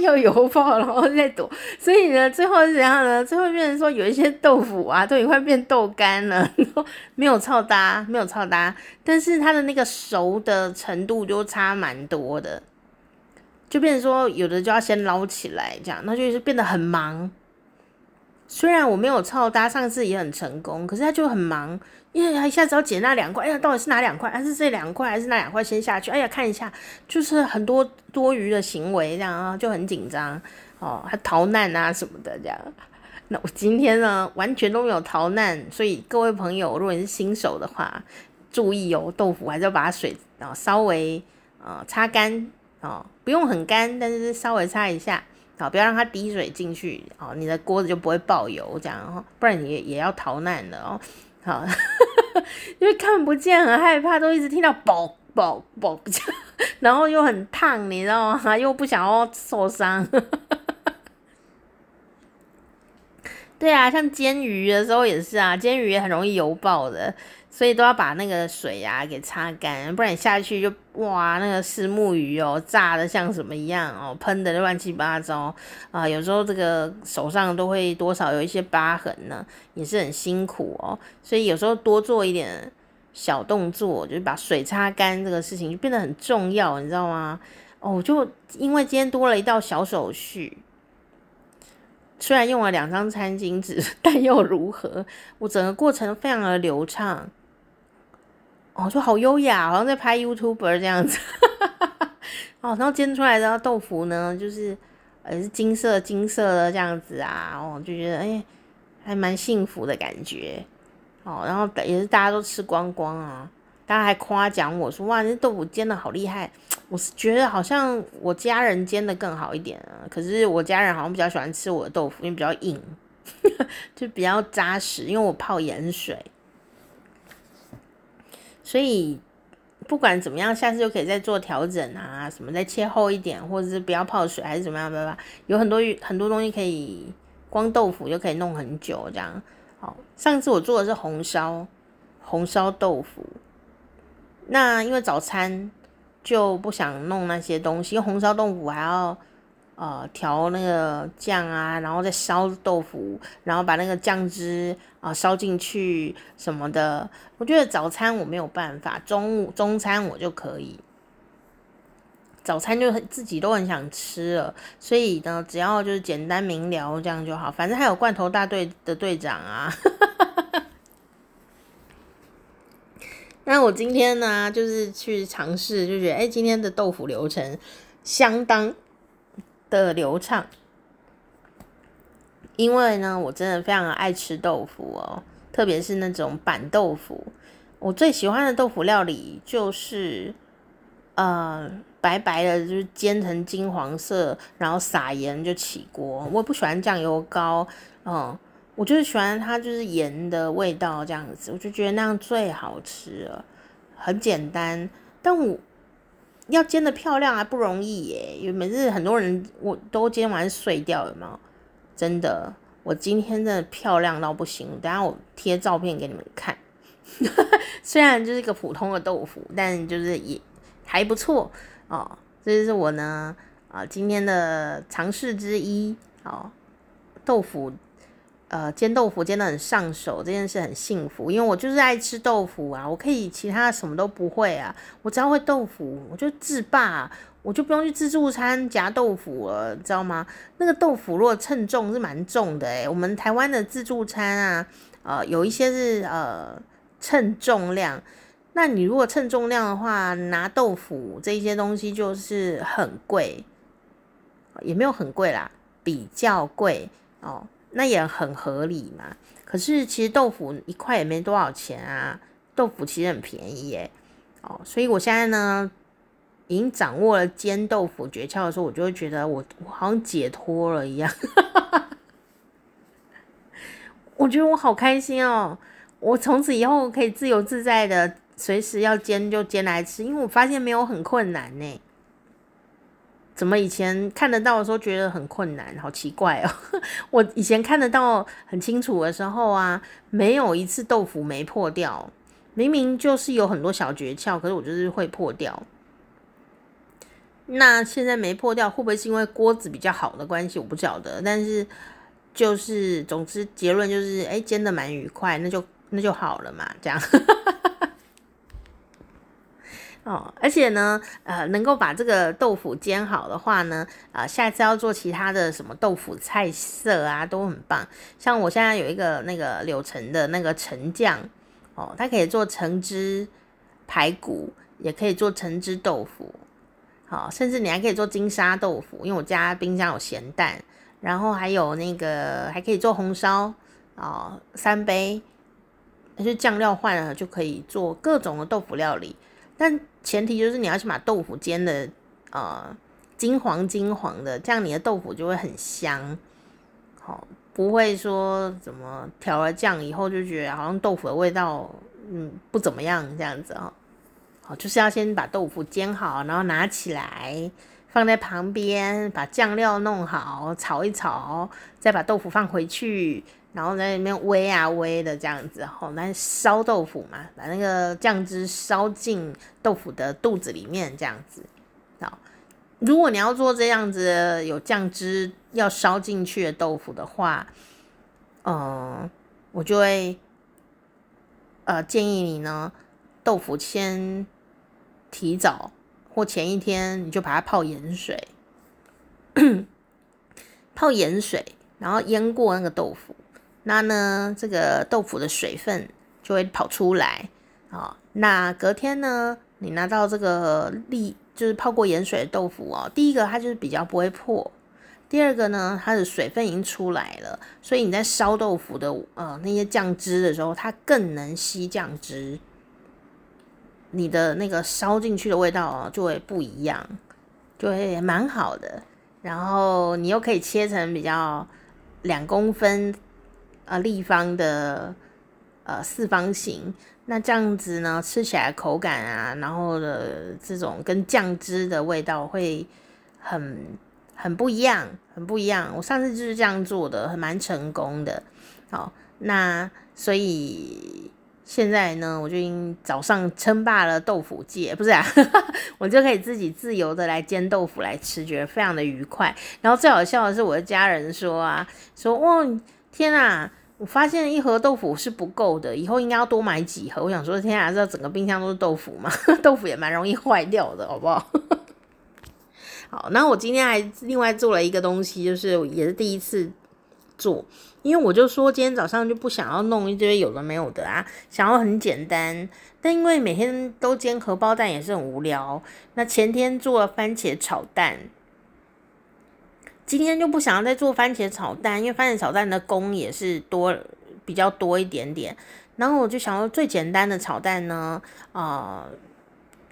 又油爆，然后再躲，所以呢，最后是怎样呢？最后变成说有一些豆腐啊，都已经快变豆干了，然后没有超搭，没有超搭，但是它的那个熟的程度就差蛮多的，就变成说有的就要先捞起来，这样，那就是变得很忙。虽然我没有操搭，上次也很成功，可是他就很忙，因为他一下子要捡那两块，哎呀，到底是哪两块？还是这两块？还是那两块先下去？哎呀，看一下，就是很多多余的行为，这样啊，就很紧张哦，还逃难啊什么的这样。那我今天呢，完全都没有逃难，所以各位朋友，如果你是新手的话，注意哦，豆腐还是要把水啊稍微啊擦干哦，不用很干，但是稍微擦一下。好，不要让它滴水进去哦，你的锅子就不会爆油，这样，不然你也也要逃难的哦。好，因为看不见，很害怕，都一直听到爆爆爆，然后又很烫，你知道吗？又不想要受伤。对啊，像煎鱼的时候也是啊，煎鱼也很容易油爆的。所以都要把那个水呀、啊、给擦干，不然下去就哇，那个虱目鱼哦，炸的像什么一样哦，喷的乱七八糟啊，有时候这个手上都会多少有一些疤痕呢，也是很辛苦哦。所以有时候多做一点小动作，就是把水擦干这个事情就变得很重要，你知道吗？哦，就因为今天多了一道小手续，虽然用了两张餐巾纸，但又如何？我整个过程非常的流畅。哦，就好优雅，好像在拍 YouTuber 这样子。哦，然后煎出来的豆腐呢，就是呃是金色金色的这样子啊，哦，就觉得哎、还蛮幸福的感觉。哦，然后也是大家都吃光光啊，大家还夸奖我说哇，这豆腐煎的好厉害。我是觉得好像我家人煎的更好一点啊，可是我家人好像比较喜欢吃我的豆腐，因为比较硬，就比较扎实，因为我泡盐水。所以不管怎么样，下次就可以再做调整啊，什么再切厚一点，或者是不要泡水，还是怎么样，吧吧，有很多很多东西可以，光豆腐就可以弄很久这样。好，上次我做的是红烧红烧豆腐，那因为早餐就不想弄那些东西，因为红烧豆腐还要。呃，调那个酱啊，然后再烧豆腐，然后把那个酱汁啊烧进去什么的。我觉得早餐我没有办法，中午中餐我就可以。早餐就很自己都很想吃了，所以呢，只要就是简单明了这样就好。反正还有罐头大队的队长啊。那我今天呢，就是去尝试，就觉得哎，今天的豆腐流程相当的流畅，因为呢，我真的非常爱吃豆腐哦，特别是那种板豆腐。我最喜欢的豆腐料理就是，呃，白白的，就是煎成金黄色，然后撒盐就起锅。我不喜欢酱油膏，嗯，我就是喜欢它就是盐的味道这样子，我就觉得那样最好吃了，很简单，但我。要煎得漂亮还不容易耶，因为每次很多人我都煎完碎掉了嘛，真的，我今天真的漂亮到不行，等下我贴照片给你们看。虽然就是一个普通的豆腐，但就是也还不错哦。这就是我呢啊今天的尝试之一哦，豆腐呃煎豆腐煎得很上手，这件事很幸福，因为我就是爱吃豆腐啊，我可以其他什么都不会啊，我只要会豆腐，我就制霸，我就不用去自助餐夹豆腐了，知道吗？那个豆腐如果称重是蛮重的诶，我们台湾的自助餐啊，呃，有一些是呃称重量，那你如果称重量的话，拿豆腐这些东西就是很贵，也没有很贵啦，比较贵哦。那也很合理嘛。可是其实豆腐一块也没多少钱啊，豆腐其实很便宜耶。哦，所以我现在呢，已经掌握了煎豆腐诀窍的时候，我就会觉得我我好像解脱了一样。我觉得我好开心哦，我从此以后可以自由自在的，随时要煎就煎来吃，因为我发现没有很困难呢。怎么以前看得到的时候觉得很困难，好奇怪哦！我以前看得到很清楚的时候啊，没有一次豆腐没破掉，明明就是有很多小诀窍，可是我就是会破掉。那现在没破掉，会不会是因为锅子比较好的关系？我不晓得。但是就是总之结论就是，哎，煎的蛮愉快，那就那就好了嘛，这样。哦，而且呢，呃，能够把这个豆腐煎好的话呢，啊、下次要做其他的什么豆腐菜色啊，都很棒。像我现在有一个那个柳橙的那个橙酱，哦，它可以做橙汁排骨，也可以做橙汁豆腐，好、哦，甚至你还可以做金沙豆腐，因为我家冰箱有咸蛋，然后还有那个还可以做红烧，哦，三杯，就是酱料换了就可以做各种的豆腐料理。但前提就是你要先把豆腐煎的呃金黄金黄的，这样你的豆腐就会很香，好，不会说怎么调了酱以后就觉得好像豆腐的味道嗯不怎么样这样子哦，好，就是要先把豆腐煎好，然后拿起来放在旁边，把酱料弄好，炒一炒，再把豆腐放回去。然后在里面煨啊煨的这样子，吼，那烧豆腐嘛，把那个酱汁烧进豆腐的肚子里面，这样子。好，如果你要做这样子有酱汁要烧进去的豆腐的话，嗯，我就会呃建议你呢，豆腐先提早或前一天你就把它泡盐水，泡盐水，然后腌过那个豆腐。那呢，这个豆腐的水分就会跑出来啊。那隔天呢，你拿到这个沥就是泡过盐水的豆腐哦，第一个它就是比较不会破，第二个呢，它的水分已经出来了，所以你在烧豆腐的呃那些酱汁的时候，它更能吸酱汁，你的那个烧进去的味道哦就会不一样，就会蛮好的。然后你又可以切成比较两公分。呃，立方的呃四方形，那这样子呢，吃起来口感啊，然后的这种跟酱汁的味道会很很不一样，很不一样。我上次就是这样做的，还蛮成功的。好，那所以现在呢，我就已经早上称霸了豆腐界，不是啊，我就可以自己自由的来煎豆腐来吃，觉得非常的愉快。然后最好笑的是，我的家人说啊，说哇，天啊！我发现一盒豆腐是不够的，以后应该要多买几盒。我想说，天啊，这整个冰箱都是豆腐嘛，豆腐也蛮容易坏掉的，好不好？好，那我今天还另外做了一个东西，就是也是第一次做，因为我就说今天早上就不想要弄一堆有的没有的啊，想要很简单。但因为每天都煎荷包蛋也是很无聊，那前天做了番茄炒蛋。今天就不想要再做番茄炒蛋，因为番茄炒蛋的工也是多比较多一点点。然后我就想说最简单的炒蛋呢，啊、呃，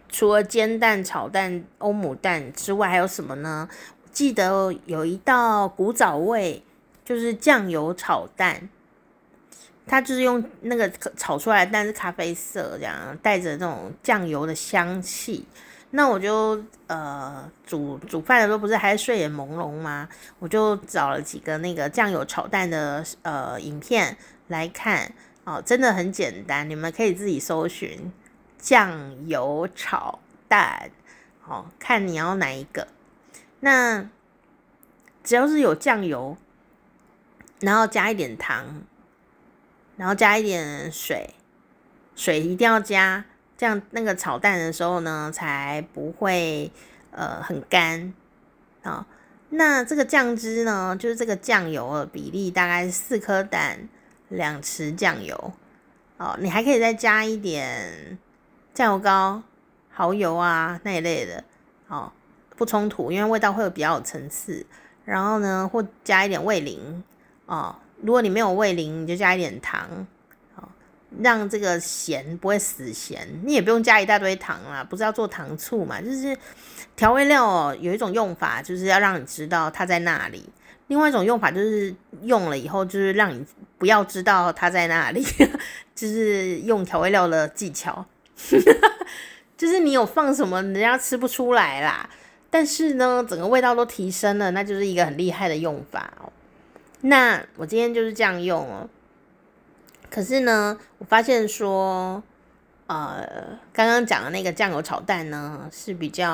除了煎蛋、炒蛋、欧姆蛋之外，还有什么呢？记得有一道古早味，就是酱油炒蛋，它就是用那个炒出来的蛋是咖啡色，这样带着这种酱油的香气。那我就呃煮煮饭的时候不是还睡眼朦胧吗？我就找了几个那个酱油炒蛋的呃影片来看哦，真的很简单，你们可以自己搜寻酱油炒蛋，哦，看你要哪一个。那只要是有酱油，然后加一点糖，然后加一点水，水一定要加，这样那个炒蛋的时候呢，才不会呃很干啊。那这个酱汁呢，就是这个酱油的比例大概是四颗蛋，两匙酱油。哦，你还可以再加一点酱油膏、蚝油啊那一类的，哦，不冲突，因为味道会有比较有层次。然后呢，或加一点味淋，哦，如果你没有味淋，你就加一点糖，让这个咸不会死咸。你也不用加一大堆糖啦，不是要做糖醋嘛，就是调味料哦，有一种用法就是要让你知道它在那里。另外一种用法就是用了以后，就是让你不要知道它在那里，就是用调味料的技巧，就是你有放什么，人家吃不出来啦。但是呢，整个味道都提升了，那就是一个很厉害的用法哦。那我今天就是这样用哦。可是呢，我发现说，呃，刚刚讲的那个酱油炒蛋呢，是比较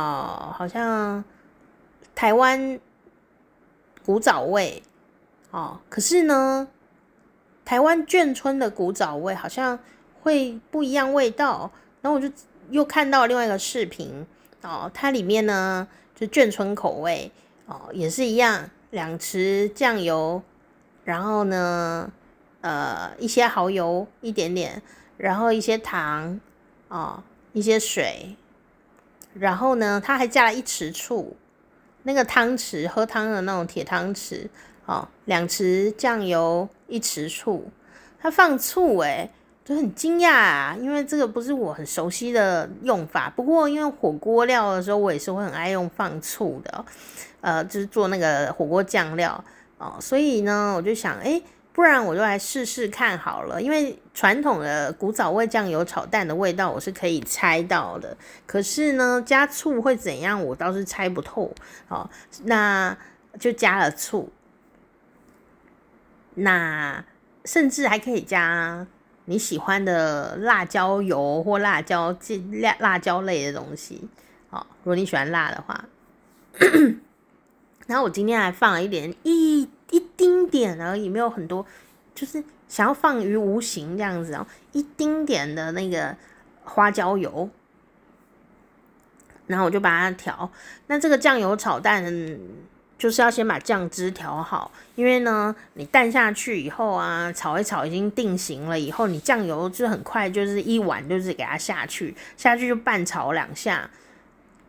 好像台湾。古早味哦，可是呢，台湾眷村的古早味好像会不一样味道。然后我就又看到另外一个视频哦，它里面呢就眷村口味哦，也是一样，两匙酱油，然后呢，呃，一些蚝油一点点，然后一些糖哦，一些水，然后呢，它还加了一匙醋。那个汤匙喝汤的那种铁汤匙，哦，两匙酱油，一匙醋，它放醋诶，就很惊讶啊，因为这个不是我很熟悉的用法。不过因为火锅料的时候，我也是会很爱用放醋的，呃，就是做那个火锅酱料哦，所以呢，我就想，诶。不然我就来试试看好了，因为传统的古早味酱油炒蛋的味道我是可以猜到的，可是呢，加醋会怎样，我倒是猜不透。哦，那就加了醋，那甚至还可以加你喜欢的辣椒油或辣椒辣辣椒类的东西。哦，如果你喜欢辣的话，然后我今天还放了一点一。一丁点而已，没有很多，就是想要放于无形这样子哦，一丁点的那个花椒油，然后我就把它调。那这个酱油炒蛋就是要先把酱汁调好，因为呢，你蛋下去以后啊，炒一炒已经定型了以后，你酱油就很快就是一碗就是给它下去，下去就拌炒两下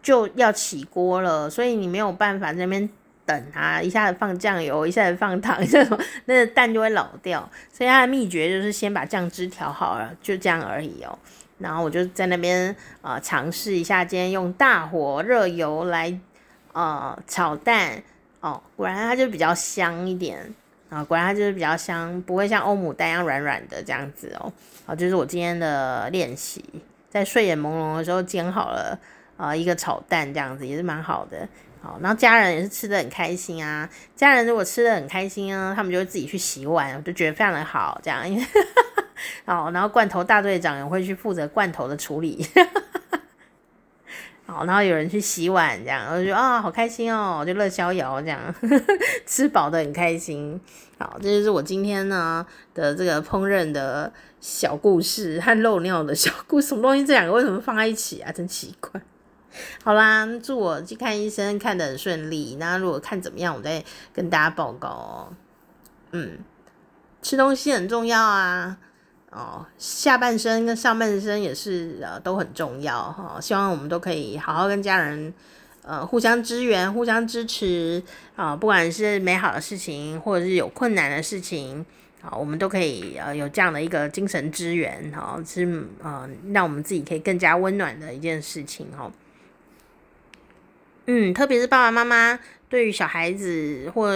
就要起锅了，所以你没有办法在那边。等啊，一下子放酱油，一下子放糖，这种那个蛋就会老掉。所以它的秘诀就是先把酱汁调好了，就这样而已哦。然后我就在那边啊尝试一下，今天用大火热油来呃炒蛋哦，果然它就比较香一点啊，果然它就是比较香，不会像欧姆蛋一样软软的这样子哦。好，就是我今天的练习，在睡眼朦胧的时候煎好了啊一个炒蛋，这样子也是蛮好的。好，然后家人也是吃的很开心啊。家人如果吃的很开心啊，他们就会自己去洗碗，我就觉得非常的好。这样，因 为好，然后罐头大队长也会去负责罐头的处理。好，然后有人去洗碗，这样我就觉得啊，好开心哦，就乐逍遥这样，吃饱的很开心。好，这就是我今天呢的这个烹饪的小故事和漏尿的小故事。什么东西？这两个为什么放在一起啊？真奇怪。好啦，祝我去看医生看得很顺利。那如果看怎么样，我再跟大家报告哦。嗯，吃东西很重要啊。哦，下半身跟上半身也是呃都很重要哈、希望我们都可以好好跟家人呃互相支援、互相支持啊、不管是美好的事情，或者是有困难的事情啊、我们都可以呃有这样的一个精神支援哈、是呃让我们自己可以更加温暖的一件事情哈。嗯，特别是爸爸妈妈对于小孩子或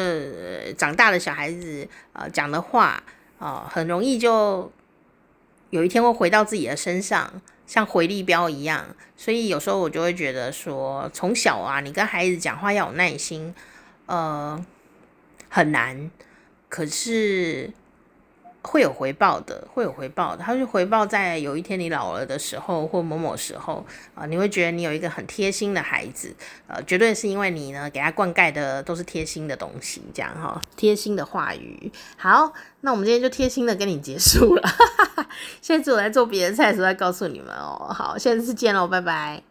长大的小孩子，呃，讲的话，啊、很容易就有一天会回到自己的身上，像回力标一样。所以有时候我就会觉得说，从小啊，你跟孩子讲话要有耐心，呃，很难。可是会有回报的，会有回报的。它是回报在有一天你老了的时候，或某某时候啊、你会觉得你有一个很贴心的孩子，呃，绝对是因为你呢给他灌溉的都是贴心的东西，这样哈，贴心的话语。好，那我们今天就贴心的跟你结束了。下次我来做别的菜的时候再告诉你们哦。好，下次见喽，拜拜。